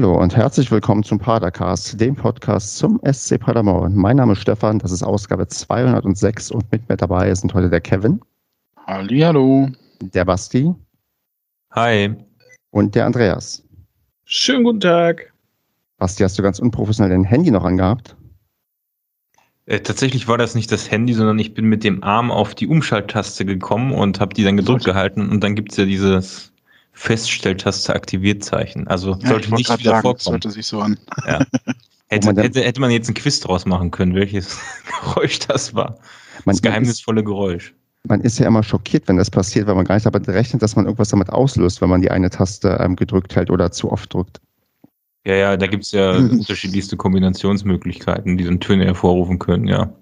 Hallo und herzlich willkommen zum Padercast, dem Podcast zum SC Paderborn. Mein Name ist Stefan, das ist Ausgabe 206 und mit mir dabei sind heute der Kevin. Hallo. Der Basti. Hi. Und der Andreas. Schönen guten Tag. Basti, hast du ganz unprofessionell dein Handy noch angehabt? Äh, tatsächlich war das nicht das Handy, sondern ich bin mit dem Arm auf die Umschalttaste gekommen und habe die dann gedrückt gehalten und dann gibt es ja dieses Feststelltaste aktiviert Zeichen. Also ja, sollte nicht wieder sagen, vorkommen. Sollte sich so an. Ja. Hätte, man hätte, hätte man jetzt ein Quiz draus machen können, welches Geräusch das war. Man, das geheimnisvolle Geräusch. Man ist ja immer schockiert, wenn das passiert, weil man gar nicht damit rechnet, dass man irgendwas damit auslöst, wenn man die eine Taste ähm, gedrückt hält oder zu oft drückt. Ja, ja, da gibt es ja unterschiedlichste Kombinationsmöglichkeiten, die dann Töne hervorrufen können, ja.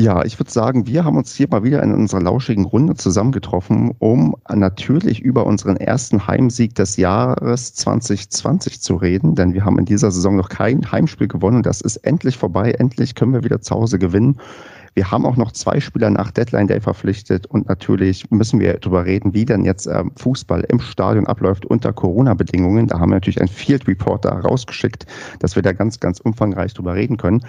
Ja, ich würde sagen, wir haben uns hier mal wieder in unserer lauschigen Runde zusammengetroffen, um natürlich über unseren ersten Heimsieg des Jahres 2020 zu reden, denn wir haben in dieser Saison noch kein Heimspiel gewonnen. Das ist endlich vorbei. Endlich können wir wieder zu Hause gewinnen. Wir haben auch noch zwei Spieler nach Deadline Day verpflichtet und natürlich müssen wir darüber reden, wie denn jetzt ähm, Fußball im Stadion abläuft unter Corona-Bedingungen. Da haben wir natürlich einen Field Reporter rausgeschickt, dass wir da ganz, ganz umfangreich drüber reden können.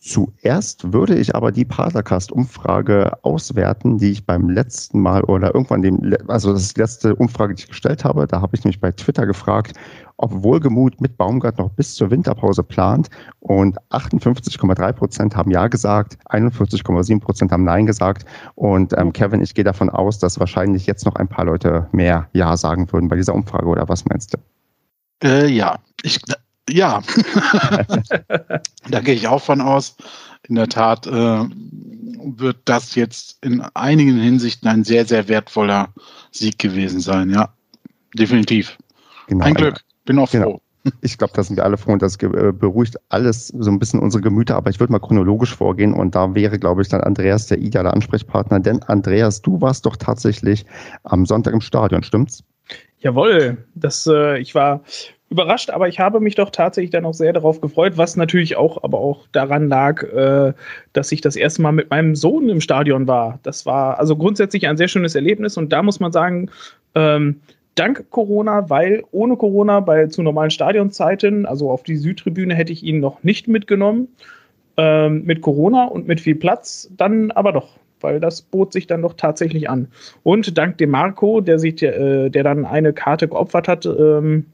Zuerst würde ich aber die Paracast-Umfrage auswerten, die ich beim letzten Mal oder irgendwann dem, also das letzte Umfrage, die ich gestellt habe. Da habe ich nämlich bei Twitter gefragt, ob Wohlgemut mit Baumgart noch bis zur Winterpause plant. Und 58,3 Prozent haben Ja gesagt, 41,7 Prozent haben Nein gesagt. Und ähm, Kevin, ich gehe davon aus, dass wahrscheinlich jetzt noch ein paar Leute mehr Ja sagen würden bei dieser Umfrage. Oder was meinst du? Äh, ja, ich ja, da gehe ich auch von aus. In der Tat äh, wird das jetzt in einigen Hinsichten ein sehr, sehr wertvoller Sieg gewesen sein. Ja, definitiv. Genau, ein Glück. Bin auch genau. froh. Ich glaube, da sind wir alle froh und das äh, beruhigt alles so ein bisschen unsere Gemüter. Aber ich würde mal chronologisch vorgehen und da wäre, glaube ich, dann Andreas der ideale Ansprechpartner. Denn Andreas, du warst doch tatsächlich am Sonntag im Stadion, stimmt's? Jawohl, das, äh, ich war überrascht, aber ich habe mich doch tatsächlich dann auch sehr darauf gefreut, was natürlich auch, aber auch daran lag, äh, dass ich das erste Mal mit meinem Sohn im Stadion war. Das war also grundsätzlich ein sehr schönes Erlebnis und da muss man sagen, ähm, dank Corona, weil ohne Corona bei zu normalen Stadionzeiten, also auf die Südtribüne hätte ich ihn noch nicht mitgenommen. Ähm, mit Corona und mit viel Platz, dann aber doch weil das bot sich dann doch tatsächlich an. Und dank dem Marco, der sich, äh, der dann eine Karte geopfert hat, ähm,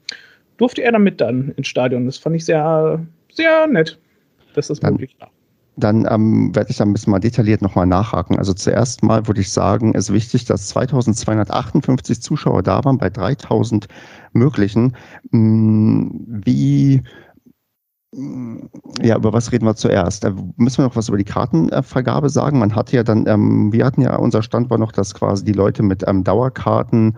durfte er damit dann ins Stadion. Das fand ich sehr, sehr nett, dass das dann, möglich war. Dann ähm, werde ich da ein bisschen mal detailliert nochmal nachhaken. Also zuerst mal würde ich sagen, es ist wichtig, dass 2258 Zuschauer da waren bei 3000 möglichen. Hm, wie ja, über was reden wir zuerst? Müssen wir noch was über die Kartenvergabe sagen. Man hatte ja dann, ähm, wir hatten ja, unser Stand war noch, dass quasi die Leute mit ähm, Dauerkarten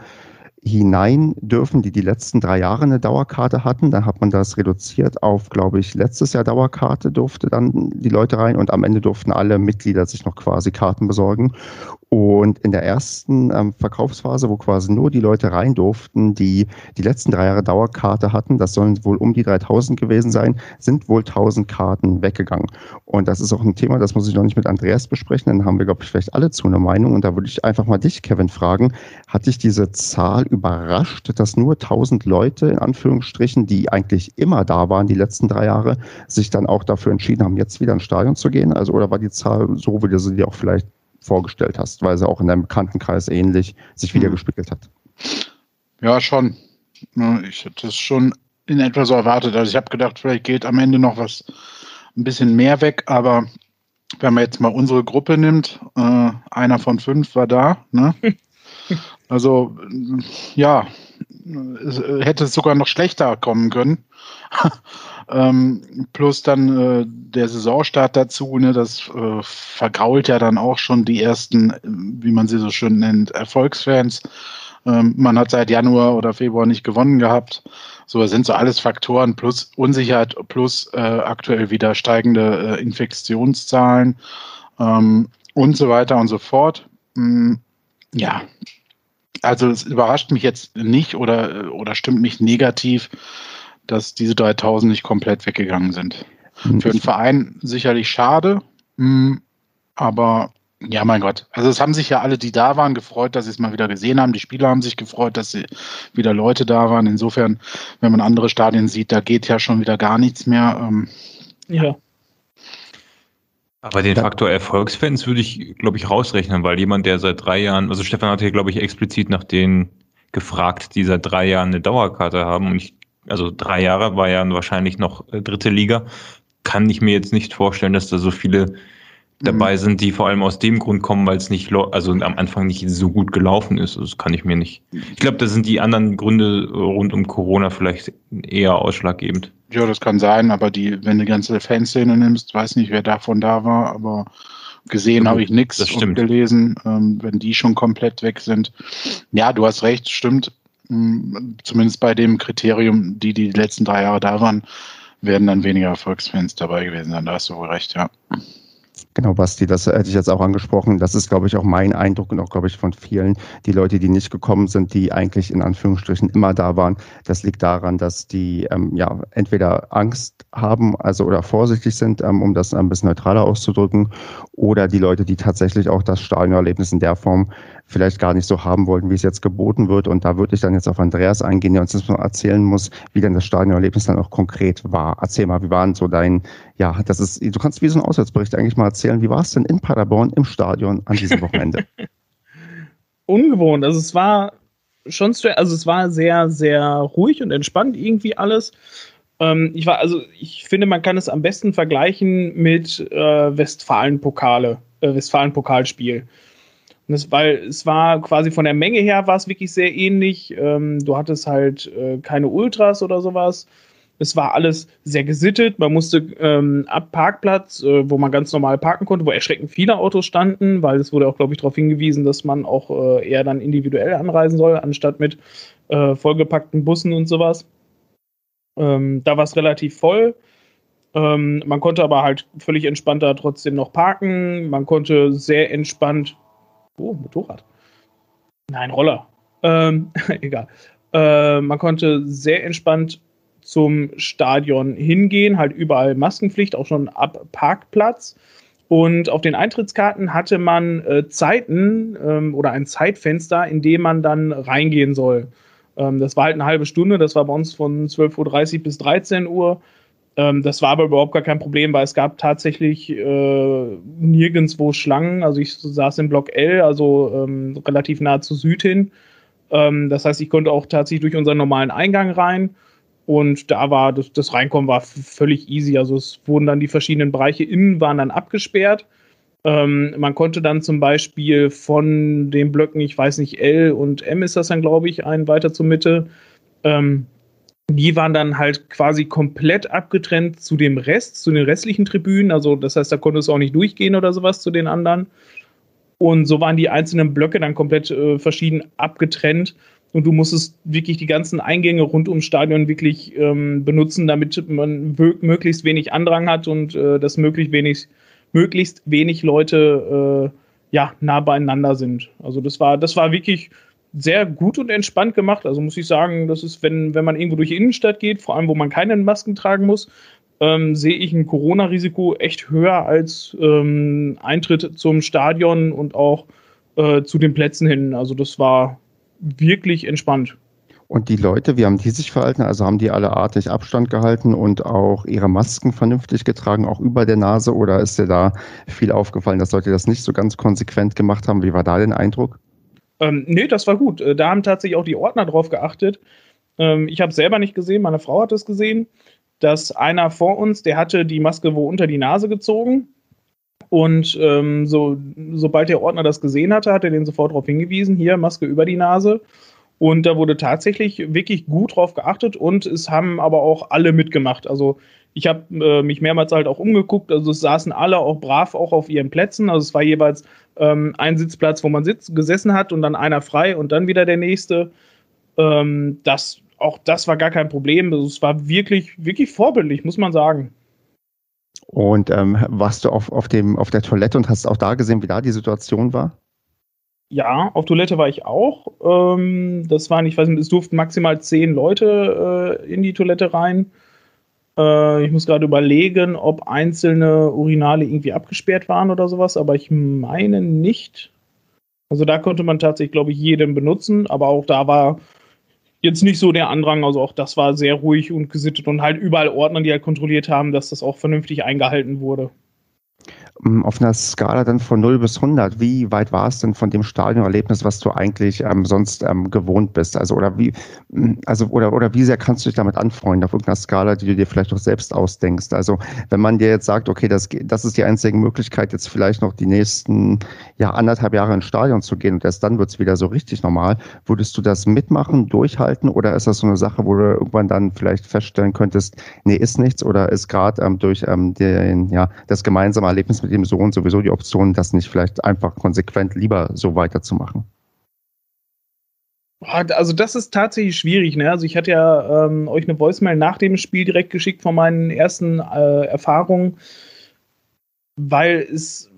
hinein dürfen, die die letzten drei Jahre eine Dauerkarte hatten. Dann hat man das reduziert auf, glaube ich, letztes Jahr Dauerkarte durfte dann die Leute rein und am Ende durften alle Mitglieder sich noch quasi Karten besorgen. Und in der ersten ähm, Verkaufsphase, wo quasi nur die Leute rein durften, die die letzten drei Jahre Dauerkarte hatten, das sollen wohl um die 3000 gewesen sein, sind wohl 1000 Karten weggegangen. Und das ist auch ein Thema, das muss ich noch nicht mit Andreas besprechen, dann haben wir, glaube ich, vielleicht alle zu einer Meinung. Und da würde ich einfach mal dich, Kevin, fragen, hat dich diese Zahl überrascht, dass nur 1000 Leute, in Anführungsstrichen, die eigentlich immer da waren, die letzten drei Jahre, sich dann auch dafür entschieden haben, jetzt wieder ins Stadion zu gehen? Also, oder war die Zahl so, wie du sie dir auch vielleicht vorgestellt hast, weil sie auch in deinem Bekanntenkreis ähnlich sich wieder mhm. gespiegelt hat. Ja, schon. Ich hätte es schon in etwa so erwartet. Also ich habe gedacht, vielleicht geht am Ende noch was ein bisschen mehr weg, aber wenn man jetzt mal unsere Gruppe nimmt, äh, einer von fünf war da. Ne? Also ja, hätte es sogar noch schlechter kommen können. Ähm, plus dann äh, der Saisonstart dazu, ne, das äh, vergrault ja dann auch schon die ersten, wie man sie so schön nennt, Erfolgsfans. Ähm, man hat seit Januar oder Februar nicht gewonnen gehabt. So, das sind so alles Faktoren plus Unsicherheit plus äh, aktuell wieder steigende äh, Infektionszahlen ähm, und so weiter und so fort. Mhm, ja, also es überrascht mich jetzt nicht oder, oder stimmt mich negativ, dass diese 3000 nicht komplett weggegangen sind. Mhm. Für den Verein sicherlich schade, hm, aber Ja, mein Gott. Also es haben sich ja alle, die da waren, gefreut, dass sie es mal wieder gesehen haben. Die Spieler haben sich gefreut, dass sie wieder Leute da waren. Insofern, wenn man andere Stadien sieht, da geht ja schon wieder gar nichts mehr. Ähm, Ja. Aber den Faktor Erfolgsfans würde ich, glaube ich, rausrechnen, weil jemand, der seit drei Jahren, also Stefan hat hier, glaube ich, explizit nach denen gefragt, die seit drei Jahren eine Dauerkarte haben. Und ich, also drei Jahre war ja wahrscheinlich noch äh, dritte Liga. Kann ich mir jetzt nicht vorstellen, dass da so viele dabei sind, die vor allem aus dem Grund kommen, weil es nicht, also am Anfang nicht so gut gelaufen ist. Das kann ich mir nicht. Ich glaube, da sind die anderen Gründe äh, rund um Corona vielleicht eher ausschlaggebend. ja, das kann sein, aber die, wenn du die ganze Fanszene nimmst, weiß nicht, wer davon da war, aber gesehen Ja, habe ich nichts und gelesen, ähm, wenn die schon komplett weg sind. Ja, du hast recht, stimmt. Mm, Zumindest bei dem Kriterium, die die letzten drei Jahre da waren, werden dann weniger Erfolgsfans dabei gewesen sein. Da hast du wohl recht, ja. Genau, Basti, das hätte ich jetzt auch angesprochen. Das ist, glaube ich, auch mein Eindruck und auch, glaube ich, von vielen. Die Leute, die nicht gekommen sind, die eigentlich in Anführungsstrichen immer da waren, das liegt daran, dass die ähm, ja entweder Angst haben, also oder vorsichtig sind, ähm, um das ein bisschen neutraler auszudrücken, oder die Leute, die tatsächlich auch das Stadionerlebnis in der Form vielleicht gar nicht so haben wollten, wie es jetzt geboten wird. Und da würde ich dann jetzt auf Andreas eingehen, der uns das mal erzählen muss, wie denn das Stadionerlebnis dann auch konkret war. Erzähl mal, wie war denn so dein, ja, das ist, du kannst wie so ein Auswärtsbericht eigentlich mal erzählen, wie war es denn in Paderborn im Stadion an diesem Wochenende? ungewohnt. Also es war schon, also es war sehr, sehr ruhig und entspannt irgendwie alles. Ähm, ich war, also ich finde, man kann es am besten vergleichen mit äh, Westfalen-Pokale, äh, Westfalen-Pokalspiel. Das, weil es war quasi von der Menge her war es wirklich sehr ähnlich. Ähm, du hattest halt äh, keine Ultras oder sowas. Es war alles sehr gesittet. Man musste ähm, ab Parkplatz, äh, wo man ganz normal parken konnte, wo erschreckend viele Autos standen, weil es wurde auch, glaube ich, darauf hingewiesen, dass man auch äh, eher dann individuell anreisen soll, anstatt mit äh, vollgepackten Bussen und sowas. Ähm, da war es relativ voll. Ähm, man konnte aber halt völlig entspannter trotzdem noch parken. Man konnte sehr entspannt. Oh, Motorrad. Nein, Roller. Ähm, egal. Äh, man konnte sehr entspannt zum Stadion hingehen, halt überall Maskenpflicht, auch schon ab Parkplatz. Und auf den Eintrittskarten hatte man äh, Zeiten ähm, oder ein Zeitfenster, in dem man dann reingehen soll. Ähm, das war halt eine halbe Stunde, das war bei uns von 12.30 Uhr bis 13 Uhr. Ähm, das war aber überhaupt gar kein Problem, weil es gab tatsächlich äh, nirgendwo Schlangen. Also ich saß im Block L, also ähm, relativ nah zu Süd hin. Ähm, das heißt, ich konnte auch tatsächlich durch unseren normalen Eingang rein. Und da war das, das Reinkommen war völlig easy. Also es wurden dann die verschiedenen Bereiche innen waren dann abgesperrt. Ähm, man konnte dann zum Beispiel von den Blöcken, ich weiß nicht, L und M ist das dann, glaube ich, ein weiter zur Mitte. Ähm, die waren dann halt quasi komplett abgetrennt zu dem Rest, zu den restlichen Tribünen. Also das heißt, da konnte es auch nicht durchgehen oder sowas zu den anderen. Und so waren die einzelnen Blöcke dann komplett äh, verschieden abgetrennt. Und du musstest wirklich die ganzen Eingänge rund ums Stadion wirklich ähm, benutzen, damit man möglichst wenig Andrang hat und äh, dass möglichst wenig, möglichst wenig Leute äh, ja, nah beieinander sind. Also das war, das war wirklich sehr gut und entspannt gemacht. Also muss ich sagen, das ist, wenn, wenn man irgendwo durch die Innenstadt geht, vor allem wo man keine Masken tragen muss, ähm, sehe ich ein Corona-Risiko echt höher als ähm, Eintritt zum Stadion und auch äh, zu den Plätzen hin. Also das war wirklich entspannt. Und die Leute, wie haben die sich verhalten? Also haben die alle artig Abstand gehalten und auch ihre Masken vernünftig getragen, auch über der Nase? Oder ist dir da viel aufgefallen, dass Leute das nicht so ganz konsequent gemacht haben? Wie war da dein Eindruck? Ähm, nee, das war gut. Äh, Da haben tatsächlich auch die Ordner drauf geachtet. Ähm, ich habe es selber nicht gesehen, meine Frau hat es gesehen, dass einer vor uns, der hatte die Maske wo unter die Nase gezogen. Und ähm, so, sobald der Ordner das gesehen hatte, hat er den sofort darauf hingewiesen, hier Maske über die Nase. Und da wurde tatsächlich wirklich gut drauf geachtet und es haben aber auch alle mitgemacht. Also ich habe äh, mich mehrmals halt auch umgeguckt, also es saßen alle auch brav auch auf ihren Plätzen. Also es war jeweils ähm, ein Sitzplatz, wo man sitz, gesessen hat und dann einer frei und dann wieder der nächste. Ähm, das, auch das war gar kein Problem. Also es war wirklich, wirklich vorbildlich, muss man sagen. Und ähm, warst du auf, auf, dem, auf der Toilette und hast auch da gesehen, wie da die Situation war? Ja, auf Toilette war ich auch. Ähm, das waren, ich weiß nicht, es durften maximal zehn Leute äh, in die Toilette rein. Äh, ich muss gerade überlegen, ob einzelne Urinale irgendwie abgesperrt waren oder sowas, aber ich meine nicht. Also da konnte man tatsächlich, glaube ich, jeden benutzen, aber auch da war jetzt nicht so der Andrang. Also auch das war sehr ruhig und gesittet und halt überall Ordner, die halt kontrolliert haben, dass das auch vernünftig eingehalten wurde. Ähm, auf einer Skala dann von 0 bis 100, wie weit war es denn von dem Stadionerlebnis, was du eigentlich ähm, sonst ähm, gewohnt bist? Also oder wie, mm, also oder oder wie sehr kannst du dich damit anfreunden auf irgendeiner Skala, die du dir vielleicht auch selbst ausdenkst? Also wenn man dir jetzt sagt, okay, das, das ist die einzige Möglichkeit, jetzt vielleicht noch die nächsten ja anderthalb Jahre ins Stadion zu gehen und erst dann wird es wieder so richtig normal, würdest du das mitmachen, durchhalten oder ist das so eine Sache, wo du irgendwann dann vielleicht feststellen könntest, nee, ist nichts oder ist gerade ähm, durch ähm, den, ja, das gemeinsame Erlebnis mit dem Sohn sowieso die Option, das nicht vielleicht einfach konsequent lieber so weiterzumachen? Also das ist tatsächlich schwierig. Ne? Also ich hatte ja ähm, euch eine Voicemail nach dem Spiel direkt geschickt von meinen ersten äh, Erfahrungen, weil es,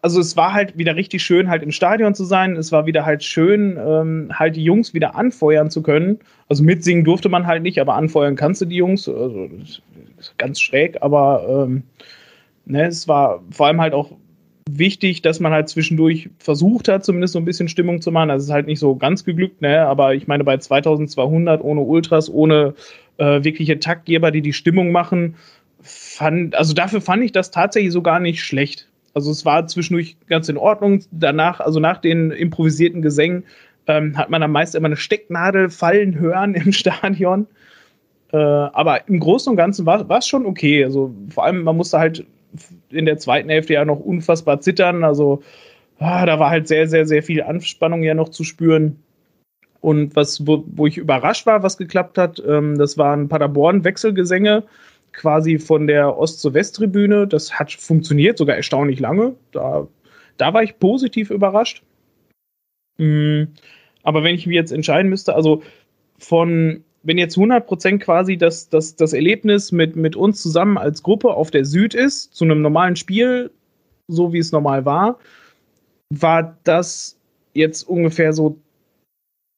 also es war halt wieder richtig schön, halt im Stadion zu sein. Es war wieder halt schön, ähm, halt die Jungs wieder anfeuern zu können. Also mitsingen durfte man halt nicht, aber anfeuern kannst du die Jungs. Also ganz schräg, aber ähm, ne, es war vor allem halt auch wichtig, dass man halt zwischendurch versucht hat, zumindest so ein bisschen Stimmung zu machen. Das ist halt nicht so ganz geglückt, ne? aber ich meine, bei 2200 ohne Ultras, ohne äh, wirkliche Taktgeber, die die Stimmung machen, fand, also dafür fand ich das tatsächlich so gar nicht schlecht. Also es war zwischendurch ganz in Ordnung. Danach, also nach den improvisierten Gesängen, ähm, hat man am meisten immer eine Stecknadel fallen hören im Stadion. Äh, aber im Großen und Ganzen war es schon okay. Also vor allem, man musste halt in der zweiten Hälfte ja noch unfassbar zittern. Also ah, da war halt sehr, sehr, sehr viel Anspannung ja noch zu spüren. Und was, wo, wo ich überrascht war, was geklappt hat, ähm, das waren Paderborn-Wechselgesänge, quasi von der Ost- zur Westtribüne. Das hat funktioniert, sogar erstaunlich lange. Da, da war ich positiv überrascht. Mhm. Aber wenn ich mich jetzt entscheiden müsste, also von wenn jetzt 100% quasi das, das, das Erlebnis mit, mit uns zusammen als Gruppe auf der Süd ist, zu einem normalen Spiel, so wie es normal war, war das jetzt ungefähr so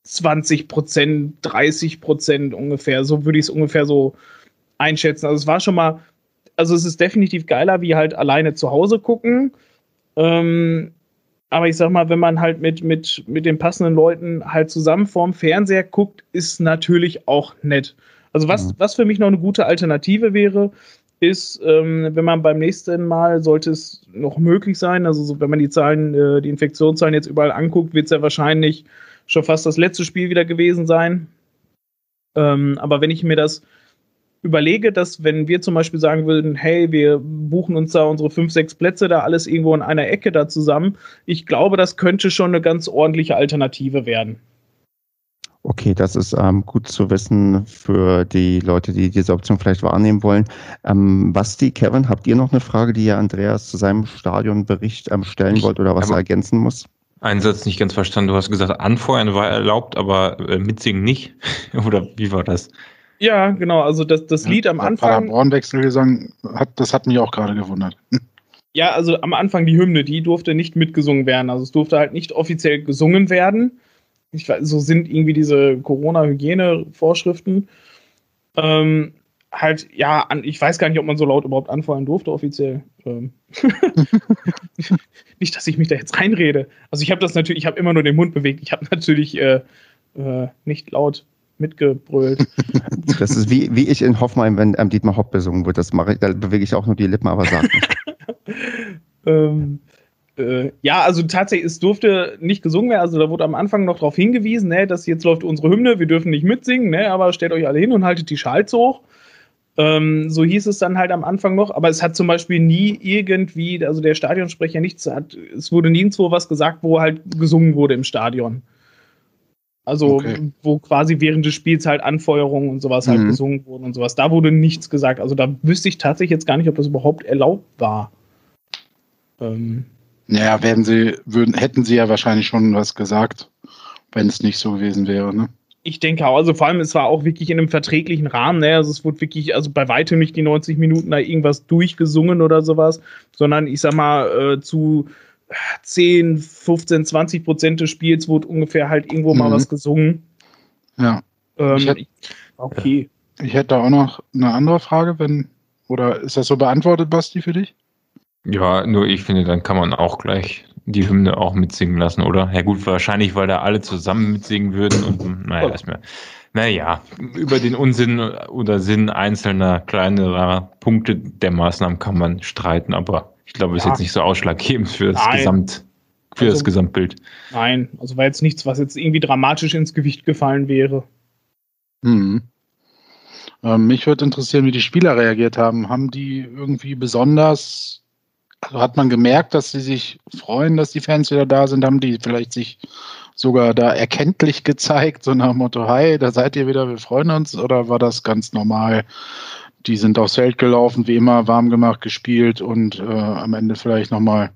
20% 30% ungefähr. So würde ich es ungefähr so einschätzen. Also es war schon mal, also es ist definitiv geiler, wie halt alleine zu Hause gucken. Ähm, aber ich sag mal, wenn man halt mit, mit, mit den passenden Leuten halt zusammen vorm Fernseher guckt, ist natürlich auch nett. Also was, mhm. was für mich noch eine gute Alternative wäre, ist, ähm, wenn man beim nächsten Mal, sollte es noch möglich sein, also so, wenn man die Zahlen, äh, die Infektionszahlen jetzt überall anguckt, wird es ja wahrscheinlich schon fast das letzte Spiel wieder gewesen sein. Ähm, aber wenn ich mir das überlege, dass wenn wir zum Beispiel sagen würden, hey, wir buchen uns da unsere fünf, sechs Plätze da alles irgendwo in einer Ecke da zusammen, ich glaube, das könnte schon eine ganz ordentliche Alternative werden. Okay, das ist ähm, gut zu wissen für die Leute, die diese Option vielleicht wahrnehmen wollen. Ähm, Basti, Kevin, habt ihr noch eine Frage, die ihr Andreas zu seinem Stadionbericht ähm, stellen wollt oder was er ergänzen muss? Einen Satz nicht ganz verstanden. Du hast gesagt, anfeuern war erlaubt, aber äh, mitsingen nicht. oder wie war das? Ja, genau. Also das, das Lied am Anfang. Paderborn-Wechselgesang, hat, das hat mich auch gerade gewundert. Ja, also am Anfang die Hymne, die durfte nicht mitgesungen werden. Also es durfte halt nicht offiziell gesungen werden. Ich, so sind irgendwie diese Corona-Hygiene-Vorschriften. Ähm, halt, ja, an, ich weiß gar nicht, ob man so laut überhaupt anfeuern durfte, offiziell. Ähm. nicht, dass ich mich da jetzt reinrede. Also ich habe das natürlich, ich habe immer nur den Mund bewegt. Ich habe natürlich äh, äh, nicht laut mitgebrüllt. Das ist wie, wie ich in Hoffenheim, wenn ähm, Dietmar Hopp besungen wird. Das mache ich, da bewege ich auch nur die Lippen, aber sag nicht. ähm, äh, ja, also tatsächlich, es durfte nicht gesungen werden. Also da wurde am Anfang noch darauf hingewiesen, ne, dass jetzt läuft unsere Hymne, wir dürfen nicht mitsingen, ne, aber stellt euch alle hin und haltet die Schals hoch. Ähm, so hieß es dann halt am Anfang noch, aber es hat zum Beispiel nie irgendwie, also der Stadionsprecher nichts hat, es wurde nirgendwo was gesagt, wo halt gesungen wurde im Stadion. Also, okay. wo quasi während des Spiels halt Anfeuerungen und sowas halt mhm. gesungen wurden und sowas. Da wurde nichts gesagt. Also, da wüsste ich tatsächlich jetzt gar nicht, ob das überhaupt erlaubt war. Ähm. Naja, werden sie, würden, hätten sie ja wahrscheinlich schon was gesagt, wenn es nicht so gewesen wäre, ne? Ich denke auch, also vor allem, es war auch wirklich in einem verträglichen Rahmen, ne? Also es wurde wirklich, also bei weitem nicht die 90 Minuten da irgendwas durchgesungen oder sowas, sondern ich sag mal, äh, zu 10, 15, 20 Prozent des Spiels wurde ungefähr halt irgendwo mhm. mal was gesungen. Ja. Ähm, okay. ich hätte da auch noch eine andere Frage, wenn, oder ist das so beantwortet, Basti, für dich? Ja, nur ich finde, dann kann man auch gleich die Hymne auch mitsingen lassen, oder? Ja gut, wahrscheinlich, weil da alle zusammen mitsingen würden und naja, lass mir. Naja, über den Unsinn oder Sinn einzelner kleinerer Punkte der Maßnahmen kann man streiten, aber ich glaube, es ja. ist jetzt nicht so ausschlaggebend für das Nein. Gesamt, für also, das Gesamtbild. Nein, also war jetzt nichts, was jetzt irgendwie dramatisch ins Gewicht gefallen wäre. Hm. Ähm, mich würde interessieren, wie die Spieler reagiert haben. Haben die irgendwie besonders, also hat man gemerkt, dass sie sich freuen, dass die Fans wieder da sind? Haben die vielleicht sich sogar da erkenntlich gezeigt, so nach dem Motto, hi, da seid ihr wieder, wir freuen uns? Oder war das ganz normal? Die sind aufs Feld gelaufen, wie immer, warm gemacht, gespielt und äh, am Ende vielleicht nochmal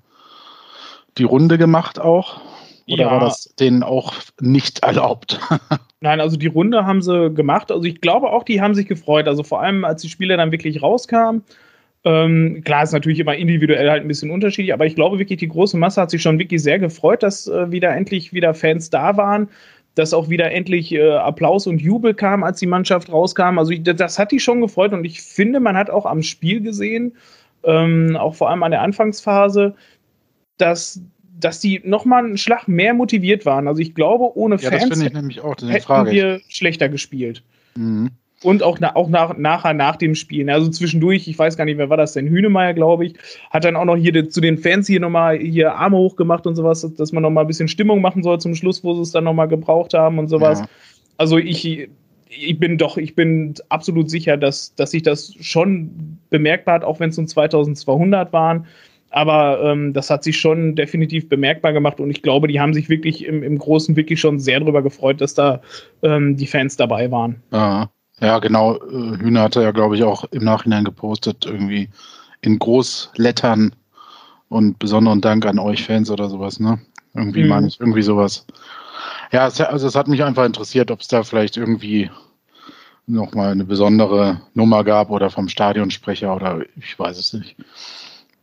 die Runde gemacht auch? Oder ja. war das denen auch nicht erlaubt? Nein, also die Runde haben sie gemacht. Also ich glaube auch, die haben sich gefreut. Also vor allem, als die Spiele dann wirklich rauskamen. Ähm, klar, ist natürlich immer individuell halt ein bisschen unterschiedlich, aber ich glaube wirklich, die große Masse hat sich schon wirklich sehr gefreut, dass äh, wieder endlich wieder Fans da waren, dass auch wieder endlich äh, Applaus und Jubel kam, als die Mannschaft rauskam. Also ich, das hat die schon gefreut und ich finde, man hat auch am Spiel gesehen, ähm, auch vor allem an der Anfangsphase, dass dass die nochmal einen Schlag mehr motiviert waren. Also ich glaube, ohne ja, Fans auch, hätten wir schlechter gespielt. Mhm. Und auch, na, auch nach, nachher nach dem Spiel. Also zwischendurch, ich weiß gar nicht, wer war das denn? Hünemeyer, glaube ich, hat dann auch noch hier de, zu den Fans hier nochmal hier Arme hochgemacht und sowas, dass man nochmal ein bisschen Stimmung machen soll zum Schluss, wo sie es dann nochmal gebraucht haben und sowas. Ja. Also ich, ich bin doch, ich bin absolut sicher, dass, dass sich das schon bemerkbar hat, auch wenn es nur 2200 waren. Aber ähm, das hat sich schon definitiv bemerkbar gemacht und ich glaube, die haben sich wirklich im, im Großen wirklich schon sehr darüber gefreut, dass da ähm, die Fans dabei waren. Ja, ja genau. Äh, Hühner hatte ja, glaube ich, auch im Nachhinein gepostet, irgendwie in Großlettern und besonderen Dank an euch Fans oder sowas, ne? Irgendwie mhm. meine ich, irgendwie sowas. Ja, es, also es hat mich einfach interessiert, ob es da vielleicht irgendwie nochmal eine besondere Nummer gab oder vom Stadionsprecher oder ich weiß es nicht.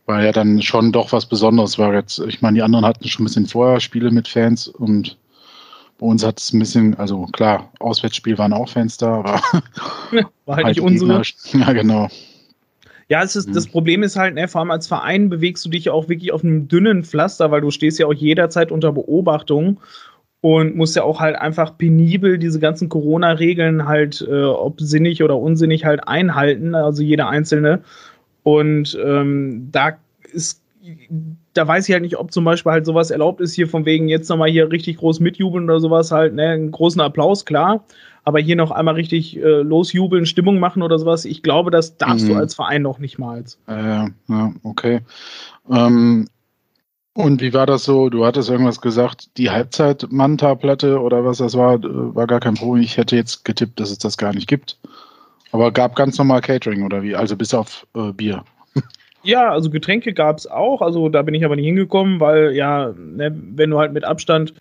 Weil ja dann schon doch was Besonderes war jetzt. Ich meine, die anderen hatten schon ein bisschen vorher Spiele mit Fans und bei uns hat es ein bisschen, also klar, Auswärtsspiel waren auch Fans da, aber war halt, halt nicht unsere. Ja, genau. Ja, es ist, hm. das Problem ist halt, ne, vor allem als Verein bewegst du dich auch wirklich auf einem dünnen Pflaster, weil du stehst ja auch jederzeit unter Beobachtung und musst ja auch halt einfach penibel diese ganzen Corona-Regeln halt, äh, ob sinnig oder unsinnig, halt einhalten, also jeder einzelne. Und ähm, da ist, da weiß ich halt nicht, ob zum Beispiel halt sowas erlaubt ist, hier von wegen jetzt nochmal hier richtig groß mitjubeln oder sowas halt, ne, einen großen Applaus, klar. Aber hier noch einmal richtig äh, losjubeln, Stimmung machen oder sowas, ich glaube, das darfst mhm. du als Verein noch nicht mal. Äh, ja, okay. Ähm, und wie war das so? Du hattest irgendwas gesagt, die Halbzeit-Manta-Platte oder was das war, äh, war gar kein Problem. Ich hätte jetzt getippt, dass es das gar nicht gibt. Aber gab ganz normal Catering oder wie? Also bis auf äh, Bier. Ja, also Getränke gab es auch. Also da bin ich aber nicht hingekommen, weil ja, ne, wenn du halt mit Abstand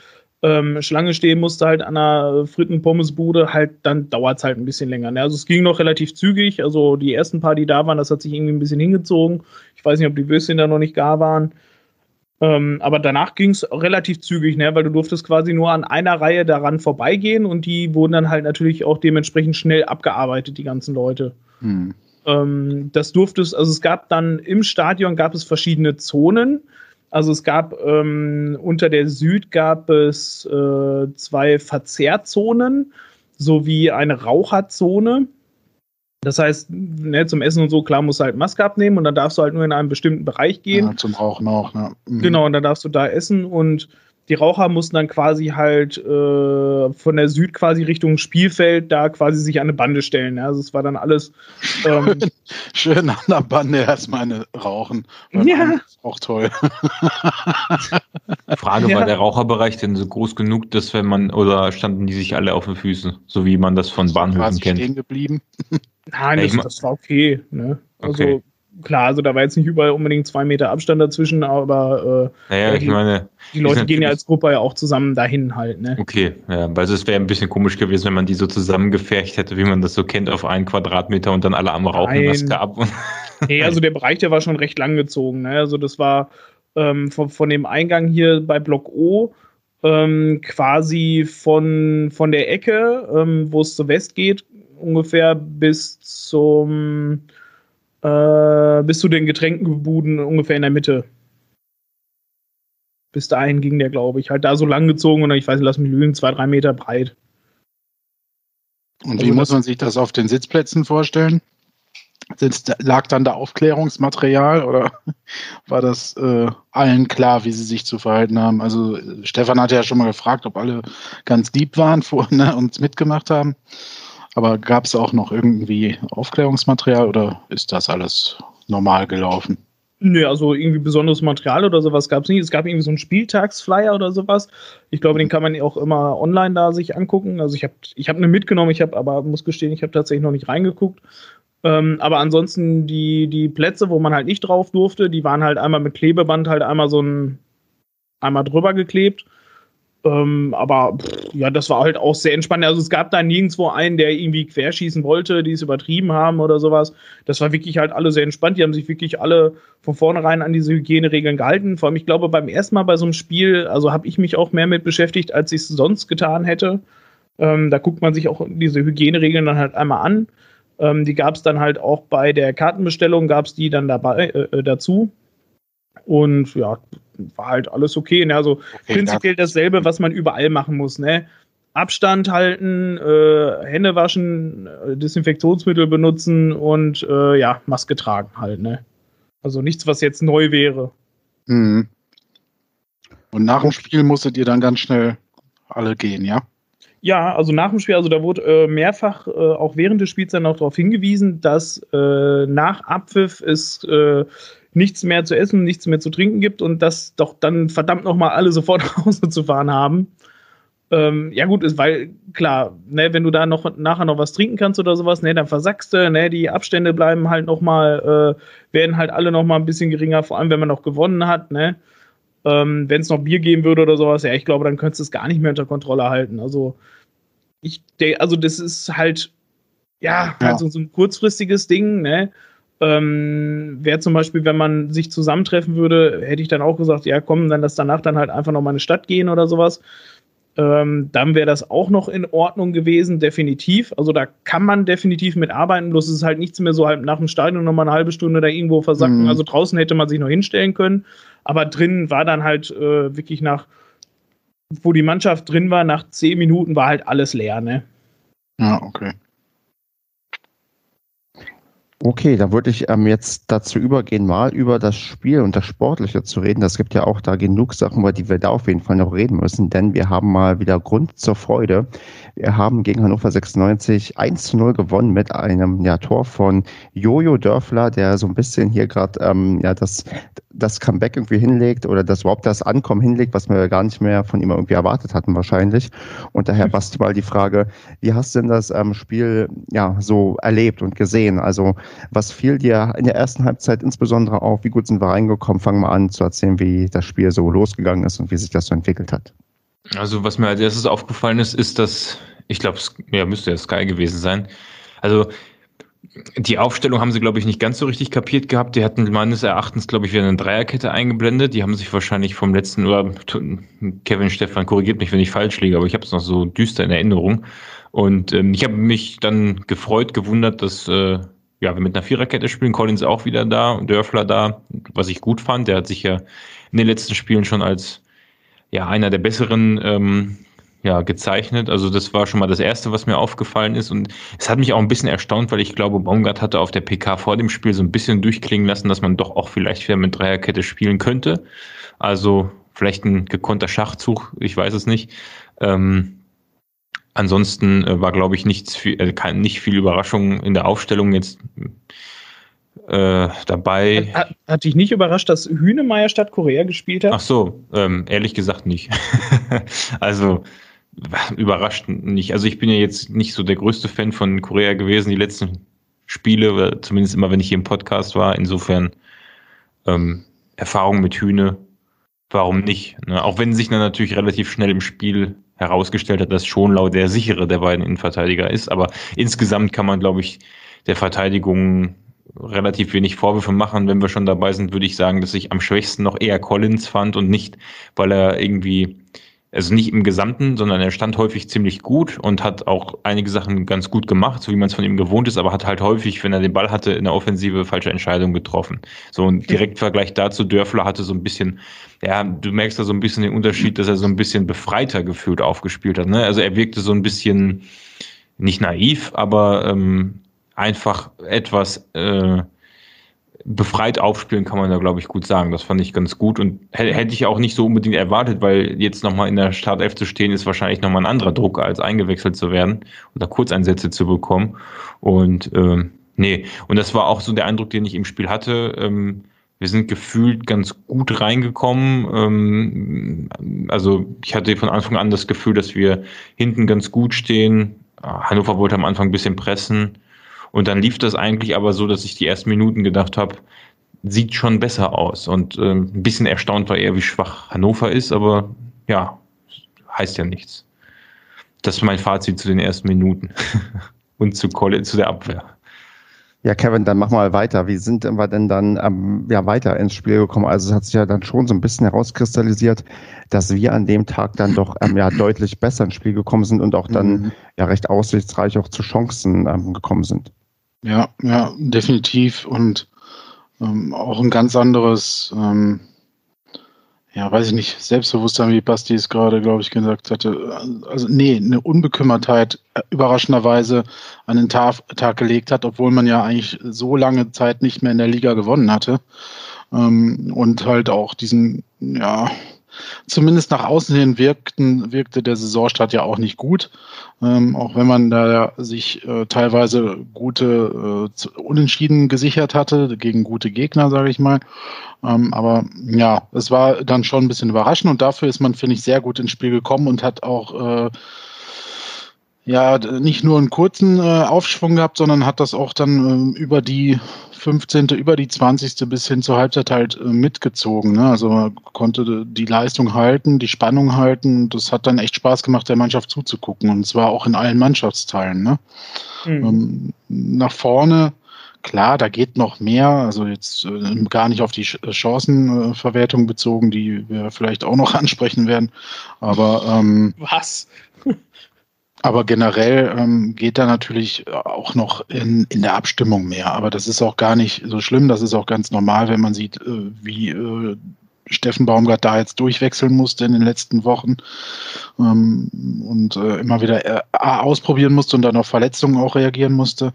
ähm, Schlange stehen musst, halt an einer Fritten-Pommesbude, halt, dann dauert es halt ein bisschen länger. Ne? Also es ging noch relativ zügig. Also die ersten paar, die da waren, das hat sich irgendwie ein bisschen hingezogen. Ich weiß nicht, ob die Würstchen da noch nicht gar waren. Ähm, aber danach ging es relativ zügig, ne? weil du durftest quasi nur an einer Reihe daran vorbeigehen und die wurden dann halt natürlich auch dementsprechend schnell abgearbeitet, die ganzen Leute. Hm. Ähm, das durfte es, also es gab dann im Stadion gab es verschiedene Zonen. Also es gab ähm, unter der Süd gab es äh, zwei Verzehrzonen sowie eine Raucherzone. Das heißt, ne, zum Essen und so, klar, musst du halt Maske abnehmen und dann darfst du halt nur in einem bestimmten Bereich gehen. Ja, zum Rauchen auch, ne? Mhm. Genau, und dann darfst du da essen und die Raucher mussten dann quasi halt äh, von der Süd quasi Richtung Spielfeld da quasi sich an eine Bande stellen. Also es war dann alles ähm, schön, an der Bande erstmal eine rauchen. Ja. Auch toll. Frage, ja. war der Raucherbereich denn so groß genug, dass wenn man, oder standen die sich alle auf den Füßen, so wie man das von Bahnhöfen kennt? stehen geblieben. Nein, das, das war okay. Ne? Also okay. Klar, also da war jetzt nicht überall unbedingt zwei Meter Abstand dazwischen, aber äh, naja, ich meine, die Leute gehen ja als Gruppe ja auch zusammen dahin halt. Ne? Okay, ja, weil es wäre ein bisschen komisch gewesen, wenn man die so zusammengefercht hätte, wie man das so kennt, auf einen Quadratmeter und dann alle am Rauchen was gab. nee, also der Bereich, der war schon recht lang gezogen. Ne? Also das war ähm, von, von dem Eingang hier bei Block O ähm, quasi von, von der Ecke, ähm, wo es zur West geht, ungefähr bis zum äh, bis zu den Getränkenbuden ungefähr in der Mitte. Bis dahin ging der, glaube ich, halt da so lang gezogen und ich weiß nicht, lass mich lügen, zwei, drei Meter breit. Und wie also muss man sich das auf den Sitzplätzen vorstellen? Sitzt, lag dann da Aufklärungsmaterial oder war das äh, allen klar, wie sie sich zu verhalten haben? Also Stefan hatte ja schon mal gefragt, ob alle ganz lieb waren vor, ne, und mitgemacht haben. Aber gab es auch noch irgendwie Aufklärungsmaterial oder ist das alles normal gelaufen? Nö, also irgendwie besonderes Material oder sowas gab es nicht. Es gab irgendwie so einen Spieltagsflyer oder sowas. Ich glaube, den kann man auch immer online da sich angucken. Also ich habe ich hab eine mitgenommen, ich habe aber, muss gestehen, ich habe tatsächlich noch nicht reingeguckt. Ähm, aber ansonsten die, die Plätze, wo man halt nicht drauf durfte, die waren halt einmal mit Klebeband halt einmal so ein, einmal drüber geklebt. Ähm, aber pff, ja, das war halt auch sehr entspannt. Also es gab da nirgendwo einen, der irgendwie querschießen wollte, die es übertrieben haben oder sowas. Das war wirklich halt alle sehr entspannt. Die haben sich wirklich alle von vornherein an diese Hygieneregeln gehalten. Vor allem, ich glaube, beim ersten Mal bei so einem Spiel, also habe ich mich auch mehr mit beschäftigt, als ich es sonst getan hätte. Ähm, da guckt man sich auch diese Hygieneregeln dann halt einmal an. Ähm, die gab es dann halt auch bei der Kartenbestellung, gab es die dann dabei äh, äh, dazu. Und ja, war halt alles okay. Ne? Also okay, prinzipiell dasselbe, was man überall machen muss. Ne? Abstand halten, äh, Hände waschen, äh, Desinfektionsmittel benutzen und äh, ja, Maske tragen halt. Ne? Also nichts, was jetzt neu wäre. Mhm. Und nach dem Spiel musstet ihr dann ganz schnell alle gehen, ja? Ja, also nach dem Spiel, also da wurde äh, mehrfach äh, auch während des Spiels dann auch darauf hingewiesen, dass äh, nach Abpfiff es äh, nichts mehr zu essen, nichts mehr zu trinken gibt und dass doch dann verdammt nochmal alle sofort nach Hause zu fahren haben. Ähm, ja gut, ist, weil klar, ne, wenn du da noch nachher noch was trinken kannst oder sowas, ne, dann versackst du, ne, die Abstände bleiben halt nochmal, äh, werden halt alle nochmal ein bisschen geringer, vor allem wenn man noch gewonnen hat, ne. Ähm, wenn es noch Bier geben würde oder sowas, ja, ich glaube, dann könntest du es gar nicht mehr unter Kontrolle halten. Also ich also das ist halt, ja, ja. Halt so, so ein kurzfristiges Ding, ne? Ähm, Wäre zum Beispiel, wenn man sich zusammentreffen würde, hätte ich dann auch gesagt, ja, komm, dann lass danach dann halt einfach noch mal in eine Stadt gehen oder sowas. Ähm, dann wäre das auch noch in Ordnung gewesen, definitiv. Also da kann man definitiv mit arbeiten, bloß ist es halt nichts mehr so halt nach dem Stadion noch mal eine halbe Stunde da irgendwo versacken. Mhm. Also draußen hätte man sich noch hinstellen können, aber drinnen war dann halt äh, wirklich nach wo die Mannschaft drin war, nach zehn Minuten war halt alles leer, ne? Ja, okay. Okay, dann würde ich ähm, jetzt dazu übergehen, mal über das Spiel und das Sportliche zu reden. Das gibt ja auch da genug Sachen, über die wir da auf jeden Fall noch reden müssen, denn wir haben mal wieder Grund zur Freude. Wir haben gegen Hannover 96 1 zu 0 gewonnen mit einem ja, Tor von Jojo Dörfler, der so ein bisschen hier gerade ähm, ja, das, das Comeback irgendwie hinlegt oder das überhaupt das Ankommen hinlegt, was wir gar nicht mehr von ihm irgendwie erwartet hatten wahrscheinlich. Und daher, Basti, mal die Frage, wie hast du denn das ähm, Spiel ja so erlebt und gesehen? Also was fiel dir in der ersten Halbzeit insbesondere auf? Wie gut sind wir reingekommen? Fangen wir an zu erzählen, wie das Spiel so losgegangen ist und wie sich das so entwickelt hat. Also was mir als erstes aufgefallen ist, ist, dass, ich glaube, ja, müsste ja Sky gewesen sein. Also die Aufstellung haben sie, glaube ich, nicht ganz so richtig kapiert gehabt. Die hatten meines Erachtens, glaube ich, wieder eine Dreierkette eingeblendet. Die haben sich wahrscheinlich vom letzten, oder Kevin Stefan korrigiert mich, wenn ich falsch liege, aber ich habe es noch so düster in Erinnerung. Und ähm, ich habe mich dann gefreut, gewundert, dass äh, ja, wir mit einer Viererkette spielen. Collins auch wieder da und Dörfler da, was ich gut fand. Der hat sich ja in den letzten Spielen schon als ja, einer der besseren ähm, ja, gezeichnet. Also das war schon mal das Erste, was mir aufgefallen ist. Und es hat mich auch ein bisschen erstaunt, weil ich glaube, Baumgart hatte auf der PK vor dem Spiel so ein bisschen durchklingen lassen, dass man doch auch vielleicht wieder mit Dreierkette spielen könnte. Also vielleicht ein gekonnter Schachzug, ich weiß es nicht. Ähm, ansonsten äh, war, glaube ich, nichts viel, äh, kein, nicht viel Überraschung in der Aufstellung jetzt äh, dabei. Hat, hat, dich nicht überrascht, dass Hühnemeier statt Korea gespielt hat? Ach so, ähm, ehrlich gesagt nicht. also überrascht nicht. Also ich bin ja jetzt nicht so der größte Fan von Korea gewesen, die letzten Spiele, zumindest immer, wenn ich hier im Podcast war. Insofern ähm, Erfahrung mit Hühne, warum nicht? Ne? Auch wenn sich dann natürlich relativ schnell im Spiel herausgestellt hat, dass Schonlau der sichere der beiden Innenverteidiger ist. Aber insgesamt kann man, glaube ich, der Verteidigung relativ wenig Vorwürfe machen. Wenn wir schon dabei sind, würde ich sagen, dass ich am schwächsten noch eher Collins fand und nicht, weil er irgendwie also nicht im Gesamten, sondern er stand häufig ziemlich gut und hat auch einige Sachen ganz gut gemacht, so wie man es von ihm gewohnt ist, aber hat halt häufig, wenn er den Ball hatte, in der Offensive falsche Entscheidungen getroffen. So ein Direktvergleich dazu, Dörfler hatte so ein bisschen, ja, du merkst da so ein bisschen den Unterschied, dass er so ein bisschen befreiter gefühlt aufgespielt hat. Ne? Also er wirkte so ein bisschen nicht naiv, aber ähm, einfach etwas äh, befreit aufspielen, kann man da, glaube ich, gut sagen. Das fand ich ganz gut und hätte ich auch nicht so unbedingt erwartet, weil jetzt nochmal in der Startelf zu stehen, ist wahrscheinlich nochmal ein anderer Druck, als eingewechselt zu werden oder Kurzeinsätze zu bekommen. Und ähm, nee, und das war auch so der Eindruck, den ich im Spiel hatte. Ähm, wir sind gefühlt ganz gut reingekommen. Ähm, also ich hatte von Anfang an das Gefühl, dass wir hinten ganz gut stehen. Hannover wollte am Anfang ein bisschen pressen. Und dann lief das eigentlich aber so, dass ich die ersten Minuten gedacht habe, sieht schon besser aus. Und äh, ein bisschen erstaunt war eher, wie schwach Hannover ist, aber ja, heißt ja nichts. Das ist mein Fazit zu den ersten Minuten und zu, Colin, zu der Abwehr. Ja, Kevin, dann mach mal weiter. Wie sind wir denn dann ähm, ja, weiter ins Spiel gekommen? Also es hat sich ja dann schon so ein bisschen herauskristallisiert, dass wir an dem Tag dann doch ähm, ja deutlich besser ins Spiel gekommen sind und auch dann mhm. ja recht aussichtsreich auch zu Chancen ähm, gekommen sind. Ja, ja, definitiv. Und ähm, auch ein ganz anderes, ähm, ja, weiß ich nicht, Selbstbewusstsein, wie Basti es gerade, glaube ich, gesagt hatte. Also, nee, eine Unbekümmertheit äh, überraschenderweise an den Tag, Tag gelegt hat, obwohl man ja eigentlich so lange Zeit nicht mehr in der Liga gewonnen hatte. Ähm, und halt auch diesen, ja, zumindest nach außen hin wirkten, wirkte der Saisonstart ja auch nicht gut. Ähm, auch wenn man da sich äh, teilweise gute äh, Unentschieden gesichert hatte gegen gute Gegner, sage ich mal. Ähm, aber ja, es war dann schon ein bisschen überraschend und dafür ist man, finde ich, sehr gut ins Spiel gekommen und hat auch äh, ja nicht nur einen kurzen äh, Aufschwung gehabt, sondern hat das auch dann äh, über die 15. über die 20. bis hin zur Halbzeit halt äh, mitgezogen. Ne? Also konnte die Leistung halten, die Spannung halten. Das hat dann echt Spaß gemacht, der Mannschaft zuzugucken. Und zwar auch in allen Mannschaftsteilen. Ne? Mhm. Ähm, nach vorne, klar, da geht noch mehr. Also jetzt äh, gar nicht auf die Chancenverwertung bezogen, die wir vielleicht auch noch ansprechen werden. Aber ähm, was? Aber generell ähm, geht da natürlich auch noch in, in der Abstimmung mehr. Aber das ist auch gar nicht so schlimm. Das ist auch ganz normal, wenn man sieht, äh, wie äh, Steffen Baumgart da jetzt durchwechseln musste in den letzten Wochen ähm, und äh, immer wieder äh, ausprobieren musste und dann auf Verletzungen auch reagieren musste.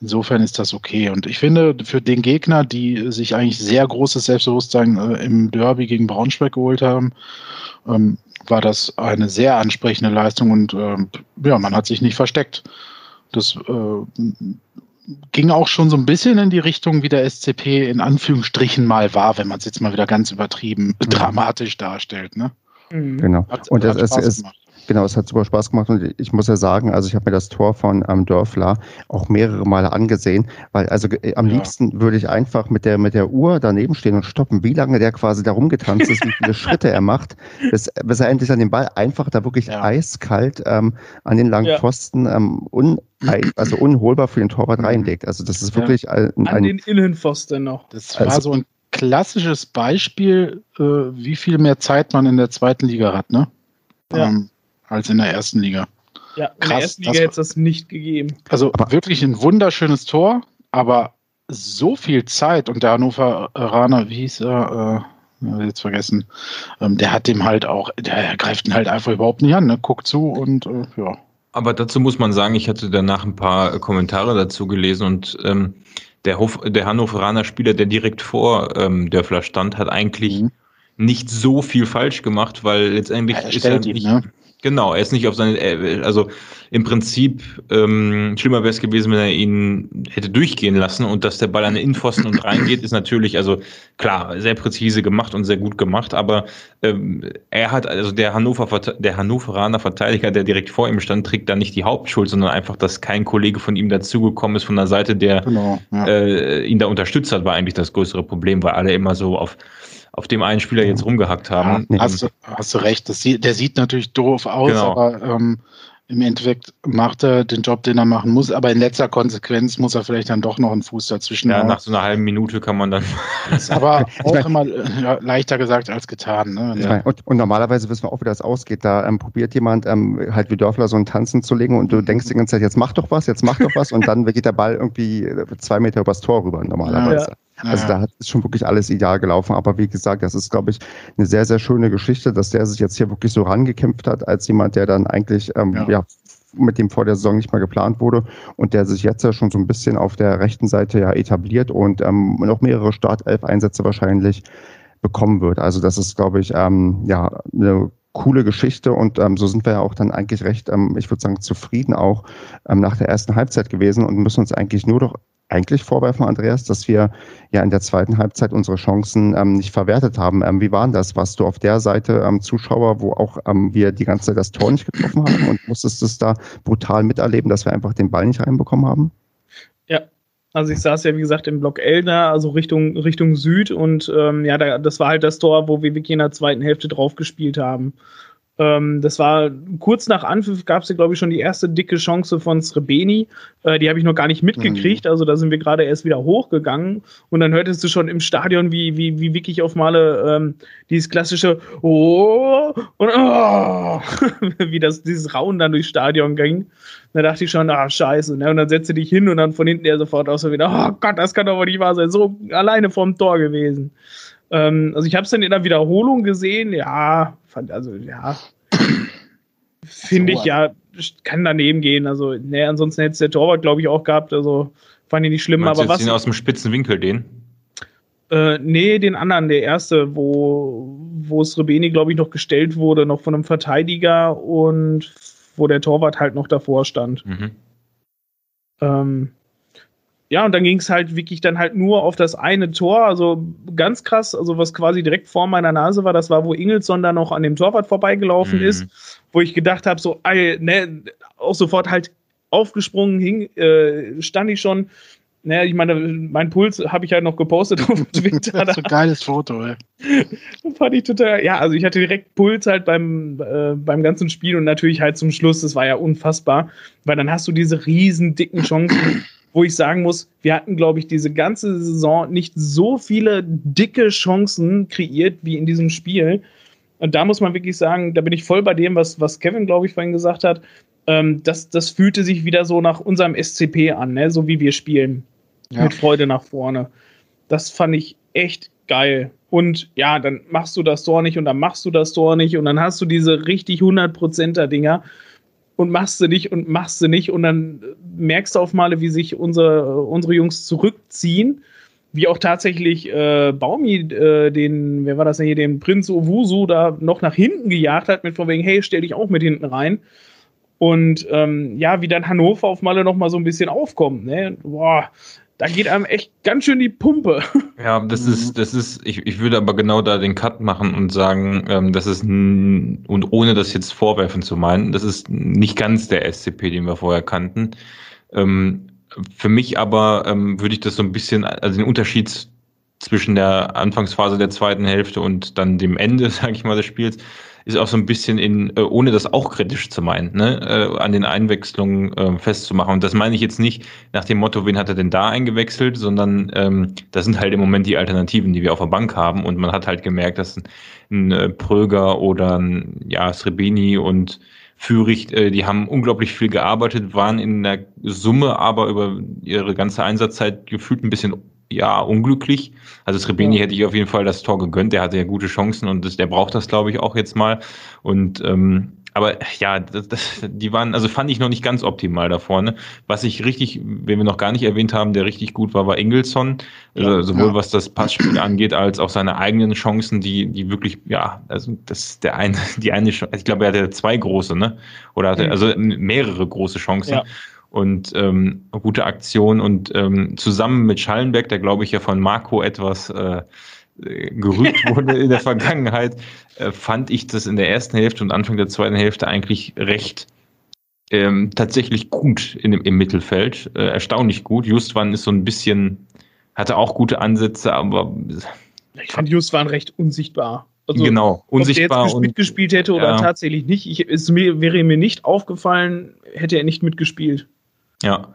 Insofern ist das okay. Und ich finde, für den Gegner, die sich eigentlich sehr großes Selbstbewusstsein äh, im Derby gegen Braunschweig geholt haben, ähm, war das eine sehr ansprechende Leistung und äh, ja, man hat sich nicht versteckt. Das äh, ging auch schon so ein bisschen in die Richtung, wie der SCP in Anführungsstrichen mal war, wenn man es jetzt mal wieder ganz übertrieben mhm. dramatisch darstellt. Ne? Mhm. Genau. Hat, und hat es, es, Genau, es hat super Spaß gemacht und ich muss ja sagen, also ich habe mir das Tor von ähm, Dörfler auch mehrere Male angesehen, weil also äh, am ja. liebsten würde ich einfach mit der mit der Uhr daneben stehen und stoppen, wie lange der quasi da rumgetanzt ist, wie viele Schritte er macht, bis, bis er endlich dann den Ball einfach da wirklich ja. eiskalt ähm, an den langen ja. Pfosten ähm, un, also unholbar für den Torwart reinlegt. Also das ist wirklich ein, ein, an den Innenpfosten noch. Das war also, so ein klassisches Beispiel, äh, wie viel mehr Zeit man in der zweiten Liga hat, ne? Ja. Ähm, als in der ersten Liga. Ja, in Krass, der ersten Liga hätte es das nicht gegeben. Also wirklich ein wunderschönes Tor, aber so viel Zeit und der Hannoveraner, wie hieß er? Äh, jetzt vergessen. Ähm, der hat dem halt auch, der greift ihn halt einfach überhaupt nicht an, ne? guckt zu und äh, ja. Aber dazu muss man sagen, ich hatte danach ein paar Kommentare dazu gelesen und ähm, der, Hof, der Hannoveraner Spieler, der direkt vor ähm, Dörfler stand, hat eigentlich mhm. nicht so viel falsch gemacht, weil letztendlich ja, ist er nicht, ne? Genau, er ist nicht auf seine, also im Prinzip ähm, schlimmer wäre es gewesen, wenn er ihn hätte durchgehen lassen und dass der Ball an den Innenpfosten und reingeht, ist natürlich, also klar, sehr präzise gemacht und sehr gut gemacht, aber ähm, er hat, also der Hannover, der Hannoveraner Verteidiger, der direkt vor ihm stand, trägt da nicht die Hauptschuld, sondern einfach, dass kein Kollege von ihm dazugekommen ist von der Seite, der genau, ja. äh, ihn da unterstützt hat, war eigentlich das größere Problem, weil alle immer so auf auf dem einen Spieler jetzt rumgehackt haben. Ja, hast, du, hast du recht, das sieht, der sieht natürlich doof aus, genau. aber ähm, im Endeffekt macht er den Job, den er machen muss, aber in letzter Konsequenz muss er vielleicht dann doch noch einen Fuß dazwischen Ja, haben. nach so einer halben Minute kann man dann. Das ist aber auch immer ja, leichter gesagt als getan. Ne? Ja. Und, und, normalerweise wissen wir auch, wie das ausgeht. Da ähm, probiert jemand ähm, halt wie Dörfler so einen Tanzen zu legen und du denkst die ganze Zeit, jetzt mach doch was, jetzt mach doch was und dann geht der Ball irgendwie zwei Meter übers Tor rüber normalerweise. Ja. Also da ist schon wirklich alles ideal gelaufen. Aber wie gesagt, das ist, glaube ich, eine sehr, sehr schöne Geschichte, dass der sich jetzt hier wirklich so rangekämpft hat, als jemand, der dann eigentlich ähm, ja. ja mit dem vor der Saison nicht mal geplant wurde und der sich jetzt ja schon so ein bisschen auf der rechten Seite ja etabliert und ähm, noch mehrere Startelf-Einsätze wahrscheinlich bekommen wird. Also das ist, glaube ich, ähm, ja eine coole Geschichte und ähm, so sind wir ja auch dann eigentlich recht, ähm, ich würde sagen, zufrieden auch ähm, nach der ersten Halbzeit gewesen und müssen uns eigentlich nur doch eigentlich vorwerfen, Andreas, dass wir ja in der zweiten Halbzeit unsere Chancen ähm, nicht verwertet haben. Ähm, wie war das? Warst du auf der Seite ähm, Zuschauer, wo auch ähm, wir die ganze Zeit das Tor nicht getroffen haben und musstest es da brutal miterleben, dass wir einfach den Ball nicht reinbekommen haben? Ja, also ich saß ja, wie gesagt, im Block L also Richtung, Richtung Süd und ähm, ja, da, das war halt das Tor, wo wir wirklich in der zweiten Hälfte drauf gespielt haben. Ähm, das war kurz nach Anpfiff gab es ja, glaube ich, schon die erste dicke Chance von Srebeni. Äh, die habe ich noch gar nicht mitgekriegt. Mhm. Also da sind wir gerade erst wieder hochgegangen. Und dann hörtest du schon im Stadion, wie, wie, wie wirklich auf Male ähm, dieses klassische Oh und Oh, wie das, dieses Rauen dann durchs Stadion ging. Da dachte ich schon, ah, scheiße. Ne? Und dann setze dich hin und dann von hinten er sofort auch so wieder, oh Gott, das kann doch wohl nicht wahr sein. So alleine vorm Tor gewesen. Ähm, also ich habe es dann in der Wiederholung gesehen, ja, fand, also ja, finde ich ja, kann daneben gehen. Also, ne, ansonsten hätte es der Torwart, glaube ich, auch gehabt. Also fand ich nicht schlimm. Meinst aber was. aus dem spitzen Winkel den? Äh, nee, den anderen, der erste, wo, wo Srebeni, glaube ich, noch gestellt wurde, noch von einem Verteidiger und wo der Torwart halt noch davor stand. Mhm. Ähm, ja, und dann ging es halt wirklich dann halt nur auf das eine Tor. Also ganz krass, also was quasi direkt vor meiner Nase war, das war, wo Ingelsson dann noch an dem Torwart vorbeigelaufen mhm. ist, wo ich gedacht habe, so, ey, ne, auch sofort halt aufgesprungen, hing, äh, stand ich schon. Naja, ich meine, mein Puls habe ich halt noch gepostet auf Twitter. das ist ein geiles Foto, ey. fand ich total, ja, also ich hatte direkt Puls halt beim, äh, beim ganzen Spiel und natürlich halt zum Schluss, das war ja unfassbar, weil dann hast du diese riesen dicken Chancen wo ich sagen muss, wir hatten, glaube ich, diese ganze Saison nicht so viele dicke Chancen kreiert wie in diesem Spiel. Und da muss man wirklich sagen, da bin ich voll bei dem, was, was Kevin, glaube ich, vorhin gesagt hat. Ähm, das, das fühlte sich wieder so nach unserem SCP an, ne? so wie wir spielen. Ja. Mit Freude nach vorne. Das fand ich echt geil. Und ja, dann machst du das Tor nicht und dann machst du das Tor nicht und dann hast du diese richtig 100%er Dinger und machst sie nicht und machst sie nicht und dann merkst du auf Male, wie sich unsere, unsere Jungs zurückziehen, wie auch tatsächlich äh, Baumi äh, den, wer war das denn hier, den Prinz Owusu da noch nach hinten gejagt hat mit von wegen, hey, stell dich auch mit hinten rein. Und ähm, ja, wie dann Hannover auf Malle noch mal so ein bisschen aufkommt, ne? Boah, da geht einem echt ganz schön die Pumpe. Ja, das ist, das ist, ich, ich würde aber genau da den Cut machen und sagen, ähm, das ist, und ohne das jetzt vorwerfen zu meinen, das ist nicht ganz der SCP, den wir vorher kannten. Ähm, für mich aber ähm, würde ich das so ein bisschen, also den Unterschied zwischen der Anfangsphase der zweiten Hälfte und dann dem Ende, sage ich mal, des Spiels, ist auch so ein bisschen in, äh, ohne das auch kritisch zu meinen, ne, äh, an den Einwechslungen äh, festzumachen. Und das meine ich jetzt nicht nach dem Motto, wen hat er denn da eingewechselt, sondern ähm, das sind halt im Moment die Alternativen, die wir auf der Bank haben. Und man hat halt gemerkt, dass ein, ein äh, Pröger oder ein ja, Srebeni und Fürich, äh, die haben unglaublich viel gearbeitet, waren in der Summe aber über ihre ganze Einsatzzeit gefühlt ein bisschen ja, unglücklich. Also Srebeni ja. hätte ich auf jeden Fall das Tor gegönnt. Der hatte ja gute Chancen und das, der braucht das, glaube ich, auch jetzt mal. Und ähm, aber ja, das, das, die waren, also fand ich noch nicht ganz optimal da vorne. Was ich richtig, wenn wir noch gar nicht erwähnt haben, der richtig gut war, war Ingelsson. Also sowohl ja. was das Passspiel angeht, als auch seine eigenen Chancen, die, die wirklich, ja, also das der eine, die eine, ich glaube, er hatte zwei große, ne? Oder hatte, mhm. also mehrere große Chancen. Ja und ähm, gute Aktion und ähm, zusammen mit Schallenberg, der glaube ich ja von Marco etwas äh, gerügt wurde in der Vergangenheit, äh, fand ich das in der ersten Hälfte und Anfang der zweiten Hälfte eigentlich recht ähm, tatsächlich gut in, im Mittelfeld, äh, erstaunlich gut. Justwan ist so ein bisschen, hatte auch gute Ansätze, aber ich fand Justwan recht unsichtbar. Also, genau, unsichtbar. Ob der jetzt mitgespielt hätte oder ja. tatsächlich nicht, ich, es wäre mir nicht aufgefallen, hätte er nicht mitgespielt. Ja,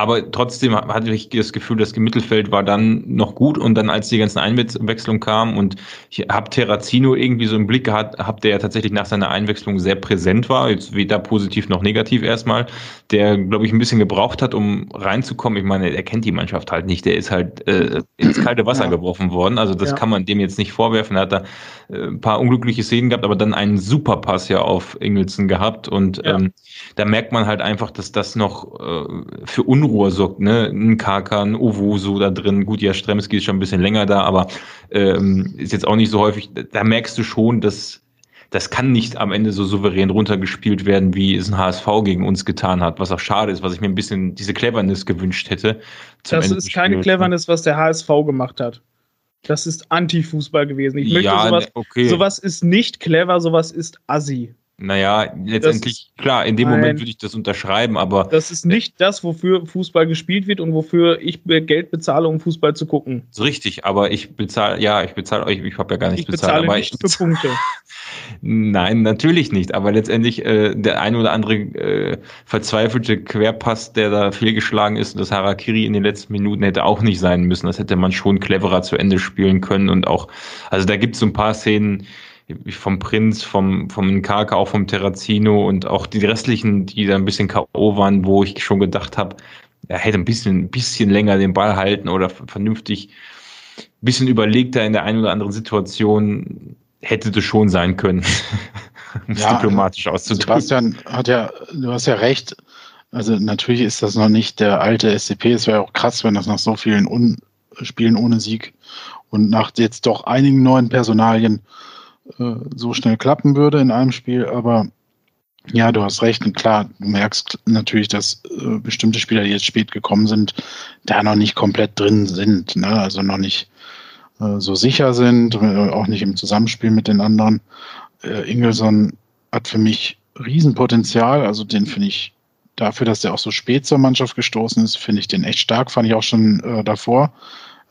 aber trotzdem hatte ich das Gefühl, das Mittelfeld war dann noch gut und dann, als die ganzen Einwechslungen kamen und ich habe Terrazino irgendwie so im Blick gehabt, hab der ja tatsächlich nach seiner Einwechslung sehr präsent war, jetzt weder positiv noch negativ erstmal, der, glaube ich, ein bisschen gebraucht hat, um reinzukommen. Ich meine, er kennt die Mannschaft halt nicht, der ist halt äh, ins kalte Wasser ja. geworfen worden, also das ja. kann man dem jetzt nicht vorwerfen, er hat da äh, ein paar unglückliche Szenen gehabt, aber dann einen Superpass ja auf Ingelsson gehabt und ja. ähm, da merkt man halt einfach, dass das noch äh, für Unruhe Unruhe sorgt, ne? Ein Kaka, ein Owoso da drin. Gut, ja, Stremski ist schon ein bisschen länger da, aber ähm, ist jetzt auch nicht so häufig. Da merkst du schon, dass das kann nicht am Ende so souverän runtergespielt werden, wie es ein HSV gegen uns getan hat, was auch schade ist, was ich mir ein bisschen diese Cleverness gewünscht hätte. Das Ende ist keine Cleverness, was der HSV gemacht hat. Das ist Anti-Fußball gewesen. Ich möchte ja, sowas, okay. sowas ist nicht clever, sowas ist assi. Naja, letztendlich, das, klar, in dem nein, Moment würde ich das unterschreiben, aber. Das ist nicht das, wofür Fußball gespielt wird und wofür ich Geld bezahle, um Fußball zu gucken. So richtig, aber ich bezahle, ja, ich bezahle euch, ich habe ja gar nicht ich bezahlt, bezahle nicht ich für Punkte. Nein, natürlich nicht, aber letztendlich äh, der ein oder andere äh, verzweifelte Querpass, der da fehlgeschlagen ist und das Harakiri in den letzten Minuten hätte auch nicht sein müssen. Das hätte man schon cleverer zu Ende spielen können und auch, also da gibt es so ein paar Szenen, vom Prinz, vom, vom Kaka, auch vom Terrazino und auch die restlichen, die da ein bisschen K.O. waren, wo ich schon gedacht habe, er hätte ein bisschen, ein bisschen länger den Ball halten oder vernünftig, ein bisschen überlegter in der einen oder anderen Situation hätte das schon sein können, um ja, diplomatisch auszudrücken. Sebastian hat ja, du hast ja recht. Also natürlich ist das noch nicht der alte SCP. Es wäre auch krass, wenn das nach so vielen Un Spielen ohne Sieg und nach jetzt doch einigen neuen Personalien äh, so schnell klappen würde in einem Spiel, aber ja, du hast recht. Und klar, du merkst natürlich, dass äh, bestimmte Spieler, die jetzt spät gekommen sind, da noch nicht komplett drin sind. Ne? Also noch nicht äh, so sicher sind, äh, auch nicht im Zusammenspiel mit den anderen. Äh, Ingelsson hat für mich Riesenpotenzial. Also den finde ich dafür, dass der auch so spät zur Mannschaft gestoßen ist, finde ich den echt stark. Fand ich auch schon äh, davor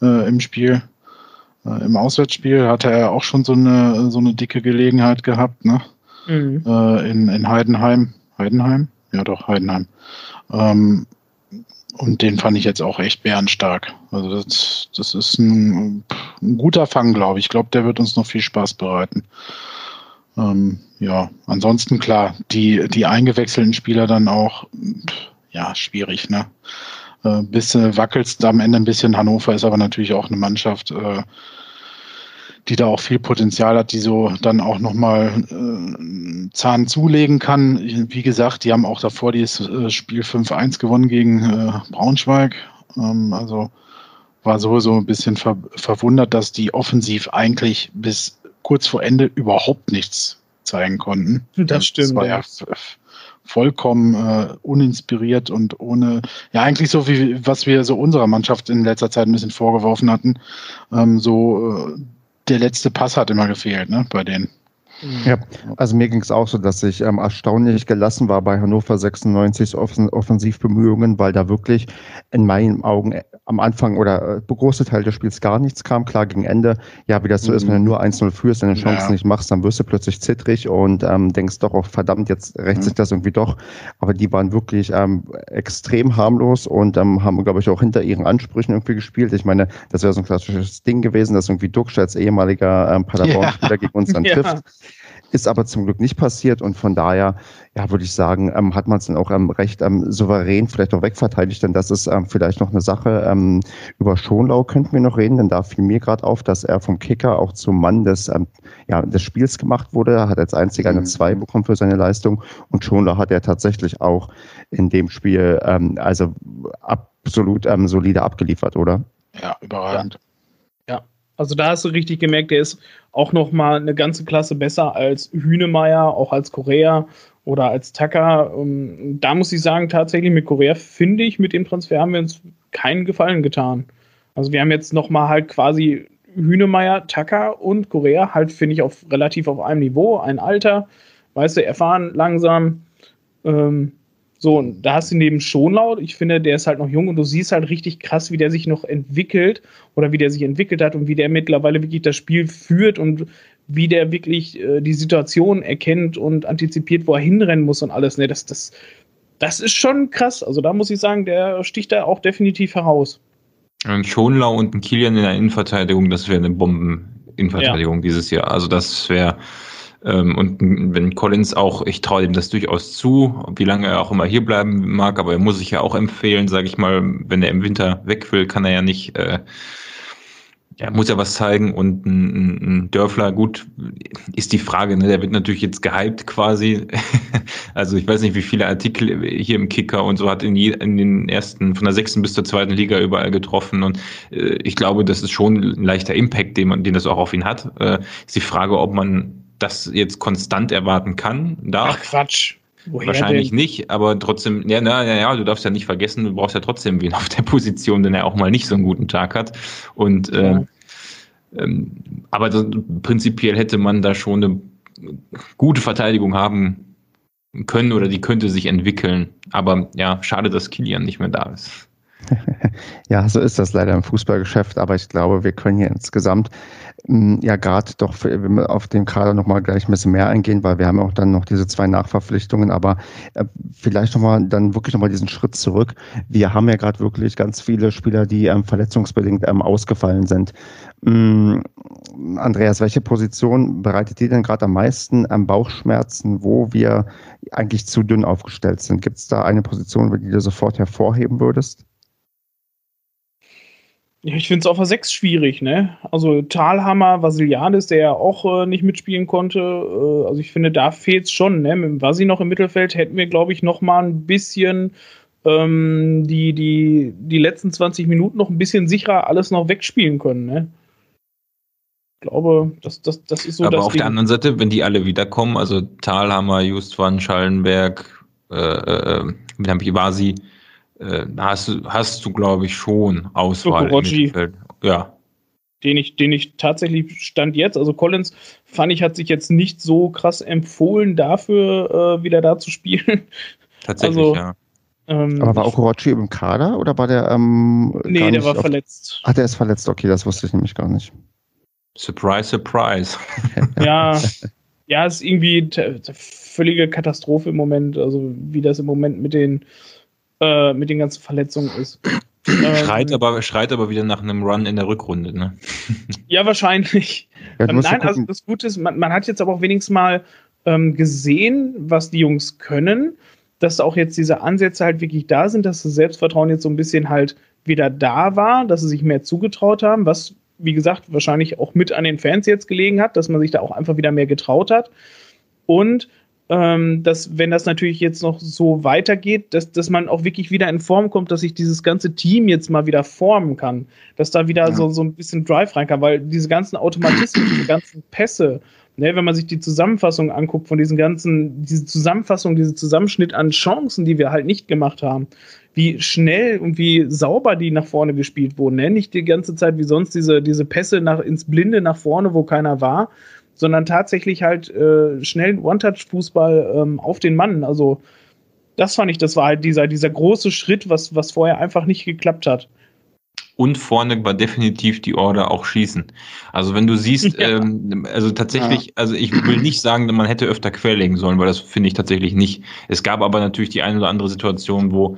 im Spiel. Äh, Im Auswärtsspiel hatte er auch schon so eine, so eine dicke Gelegenheit gehabt, ne? Mhm. Äh, in, in Heidenheim. Heidenheim? Ja, doch, Heidenheim. Ähm, und den fand ich jetzt auch echt bärenstark. Also das, das ist ein, ein guter Fang, glaube ich. Ich glaube, der wird uns noch viel Spaß bereiten. Ähm, ja, ansonsten klar, die, die eingewechselten Spieler dann auch, ja, schwierig, ne? Äh, bis äh, wackelst am Ende ein bisschen. Hannover ist aber natürlich auch eine Mannschaft, äh, die da auch viel Potenzial hat, die so dann auch nochmal äh, Zahn zulegen kann. Wie gesagt, die haben auch davor dieses äh, Spiel 5-1 gewonnen gegen äh, Braunschweig. Ähm, also war sowieso ein bisschen ver verwundert, dass die offensiv eigentlich bis kurz vor Ende überhaupt nichts zeigen konnten. Das stimmt. Das war ja vollkommen äh, uninspiriert und ohne, ja eigentlich so wie was wir so unserer Mannschaft in letzter Zeit ein bisschen vorgeworfen hatten. Ähm, so äh, der letzte Pass hat immer gefehlt, ne, bei denen. Ja, also mir ging es auch so, dass ich ähm, erstaunlich gelassen war bei Hannover 96 Offen Offensivbemühungen, weil da wirklich in meinen Augen äh, am Anfang oder äh, große Teil des Spiels gar nichts kam. Klar, gegen Ende, ja, wie das so mhm. ist, wenn du nur 1-0 führst, deine Chancen ja. nicht machst, dann wirst du plötzlich zittrig und ähm, denkst doch, oh, verdammt, jetzt rächt mhm. sich das irgendwie doch. Aber die waren wirklich ähm, extrem harmlos und ähm, haben, glaube ich, auch hinter ihren Ansprüchen irgendwie gespielt. Ich meine, das wäre so ein klassisches Ding gewesen, dass irgendwie Duxch als ehemaliger ähm, Paderborn-Spieler ja. gegen uns dann trifft. Ist aber zum Glück nicht passiert und von daher, ja, würde ich sagen, ähm, hat man es dann auch ähm, recht ähm, souverän vielleicht auch wegverteidigt, denn das ist ähm, vielleicht noch eine Sache. Ähm, über Schonlau könnten wir noch reden, denn da fiel mir gerade auf, dass er vom Kicker auch zum Mann des, ähm, ja, des Spiels gemacht wurde. Er hat als einziger eine 2 mhm. bekommen für seine Leistung und Schonlau hat er tatsächlich auch in dem Spiel also absolut solide abgeliefert, oder? Ja, überragend. Ja. Also da hast du richtig gemerkt, der ist auch noch mal eine ganze Klasse besser als Hünemeyer, auch als Korea oder als Tucker. Ähm, da muss ich sagen, tatsächlich mit Korea finde ich, mit dem Transfer haben wir uns keinen Gefallen getan. Also wir haben jetzt noch mal halt quasi Hünemeyer, Tucker und Korea halt, finde ich, auf relativ auf einem Niveau. Ein Alter, weißt du, erfahren, langsam. Ähm, so, und da hast du neben Schonlaut, ich finde, der ist halt noch jung und du siehst halt richtig krass, wie der sich noch entwickelt oder wie der sich entwickelt hat und wie der mittlerweile wirklich das Spiel führt und wie der wirklich äh, die Situation erkennt und antizipiert, wo er hinrennen muss und alles. Ne, das, das, das ist schon krass. Also da muss ich sagen, der sticht da auch definitiv heraus. Ein Schonlau und ein Kilian in der Innenverteidigung, das wäre eine Bomben-Innenverteidigung ja. dieses Jahr. Also das wäre und wenn Collins auch, ich traue ihm das durchaus zu, wie lange er auch immer hier bleiben mag, aber er muss sich ja auch empfehlen, sage ich mal, wenn er im Winter weg will, kann er ja nicht äh, ja, muss ja was zeigen und ein, ein Dörfler, gut, ist die Frage, ne? der wird natürlich jetzt gehypt quasi. also ich weiß nicht, wie viele Artikel hier im Kicker und so hat in, je, in den ersten, von der sechsten bis zur zweiten Liga überall getroffen und äh, ich glaube, das ist schon ein leichter Impact, den, man, den das auch auf ihn hat. Äh, ist die Frage, ob man das jetzt konstant erwarten kann, darf. Ach Quatsch. Woher Wahrscheinlich denn? nicht, aber trotzdem, ja, na, ja, ja, du darfst ja nicht vergessen, du brauchst ja trotzdem wen auf der Position, wenn er auch mal nicht so einen guten Tag hat. Und äh, ja. ähm, aber das, prinzipiell hätte man da schon eine gute Verteidigung haben können oder die könnte sich entwickeln. Aber ja, schade, dass Kilian nicht mehr da ist. Ja, so ist das leider im Fußballgeschäft, aber ich glaube, wir können hier insgesamt hm, ja gerade doch auf den Kader nochmal gleich ein bisschen mehr eingehen, weil wir haben auch dann noch diese zwei Nachverpflichtungen, aber äh, vielleicht nochmal dann wirklich nochmal diesen Schritt zurück. Wir haben ja gerade wirklich ganz viele Spieler, die ähm, verletzungsbedingt ähm, ausgefallen sind. Ähm, Andreas, welche Position bereitet dir denn gerade am meisten ähm, Bauchschmerzen, wo wir eigentlich zu dünn aufgestellt sind? Gibt es da eine Position, die du sofort hervorheben würdest? Ja, ich finde es auf der 6 schwierig, ne? Also Talhammer, Vasiliadis, der ja auch äh, nicht mitspielen konnte. Äh, also ich finde, da fehlt es schon, ne? Mit Vasi noch im Mittelfeld hätten wir, glaube ich, noch mal ein bisschen ähm, die, die, die letzten 20 Minuten noch ein bisschen sicherer alles noch wegspielen können, ne? Ich glaube, das, das, das ist so Aber auf Ding. der anderen Seite, wenn die alle wiederkommen, also Talhammer, Justwan, Schallenberg, äh, äh, äh Vasi, äh, hast, hast du, glaube ich, schon Auswahl. Ja. Den ich, den ich tatsächlich stand jetzt, also Collins fand ich, hat sich jetzt nicht so krass empfohlen dafür, äh, wieder da zu spielen. Tatsächlich, also, ja. Ähm, Aber war Okorochi im Kader oder war der ähm, Nee, der war auf, verletzt. Ach, der ist verletzt, okay, das wusste ich nämlich gar nicht. Surprise, surprise. ja, ja, ist irgendwie völlige Katastrophe im Moment. Also wie das im Moment mit den äh, mit den ganzen Verletzungen ist. Schreit, ähm, aber, schreit aber wieder nach einem Run in der Rückrunde, ne? ja, wahrscheinlich. Ja, ähm, nein, also das Gute ist, man, man, hat jetzt aber auch wenigstens mal ähm, gesehen, was die Jungs können, dass auch jetzt diese Ansätze halt wirklich da sind, dass das Selbstvertrauen jetzt so ein bisschen halt wieder da war, dass sie sich mehr zugetraut haben, was, wie gesagt, wahrscheinlich auch mit an den Fans jetzt gelegen hat, dass man sich da auch einfach wieder mehr getraut hat. Und ähm, dass, wenn das natürlich jetzt noch so weitergeht, dass, dass man auch wirklich wieder in Form kommt, dass sich dieses ganze Team jetzt mal wieder formen kann, dass da wieder ja. so, so ein bisschen Drive rein kann, weil diese ganzen Automatismen, diese ganzen Pässe, ne, wenn man sich die Zusammenfassung anguckt von diesen ganzen, diese Zusammenfassung, diese Zusammenschnitt an Chancen, die wir halt nicht gemacht haben, wie schnell und wie sauber die nach vorne gespielt wurden, ne? nicht die ganze Zeit wie sonst diese, diese Pässe nach, ins Blinde nach vorne, wo keiner war, sondern tatsächlich halt äh, schnell One-Touch-Fußball ähm, auf den Mann. Also das fand ich, das war halt dieser, dieser große Schritt, was, was vorher einfach nicht geklappt hat. Und vorne war definitiv die Order auch schießen. Also wenn du siehst, ja. ähm, also tatsächlich, ja. also ich will nicht sagen, man hätte öfter querlegen sollen, weil das finde ich tatsächlich nicht. Es gab aber natürlich die eine oder andere Situation, wo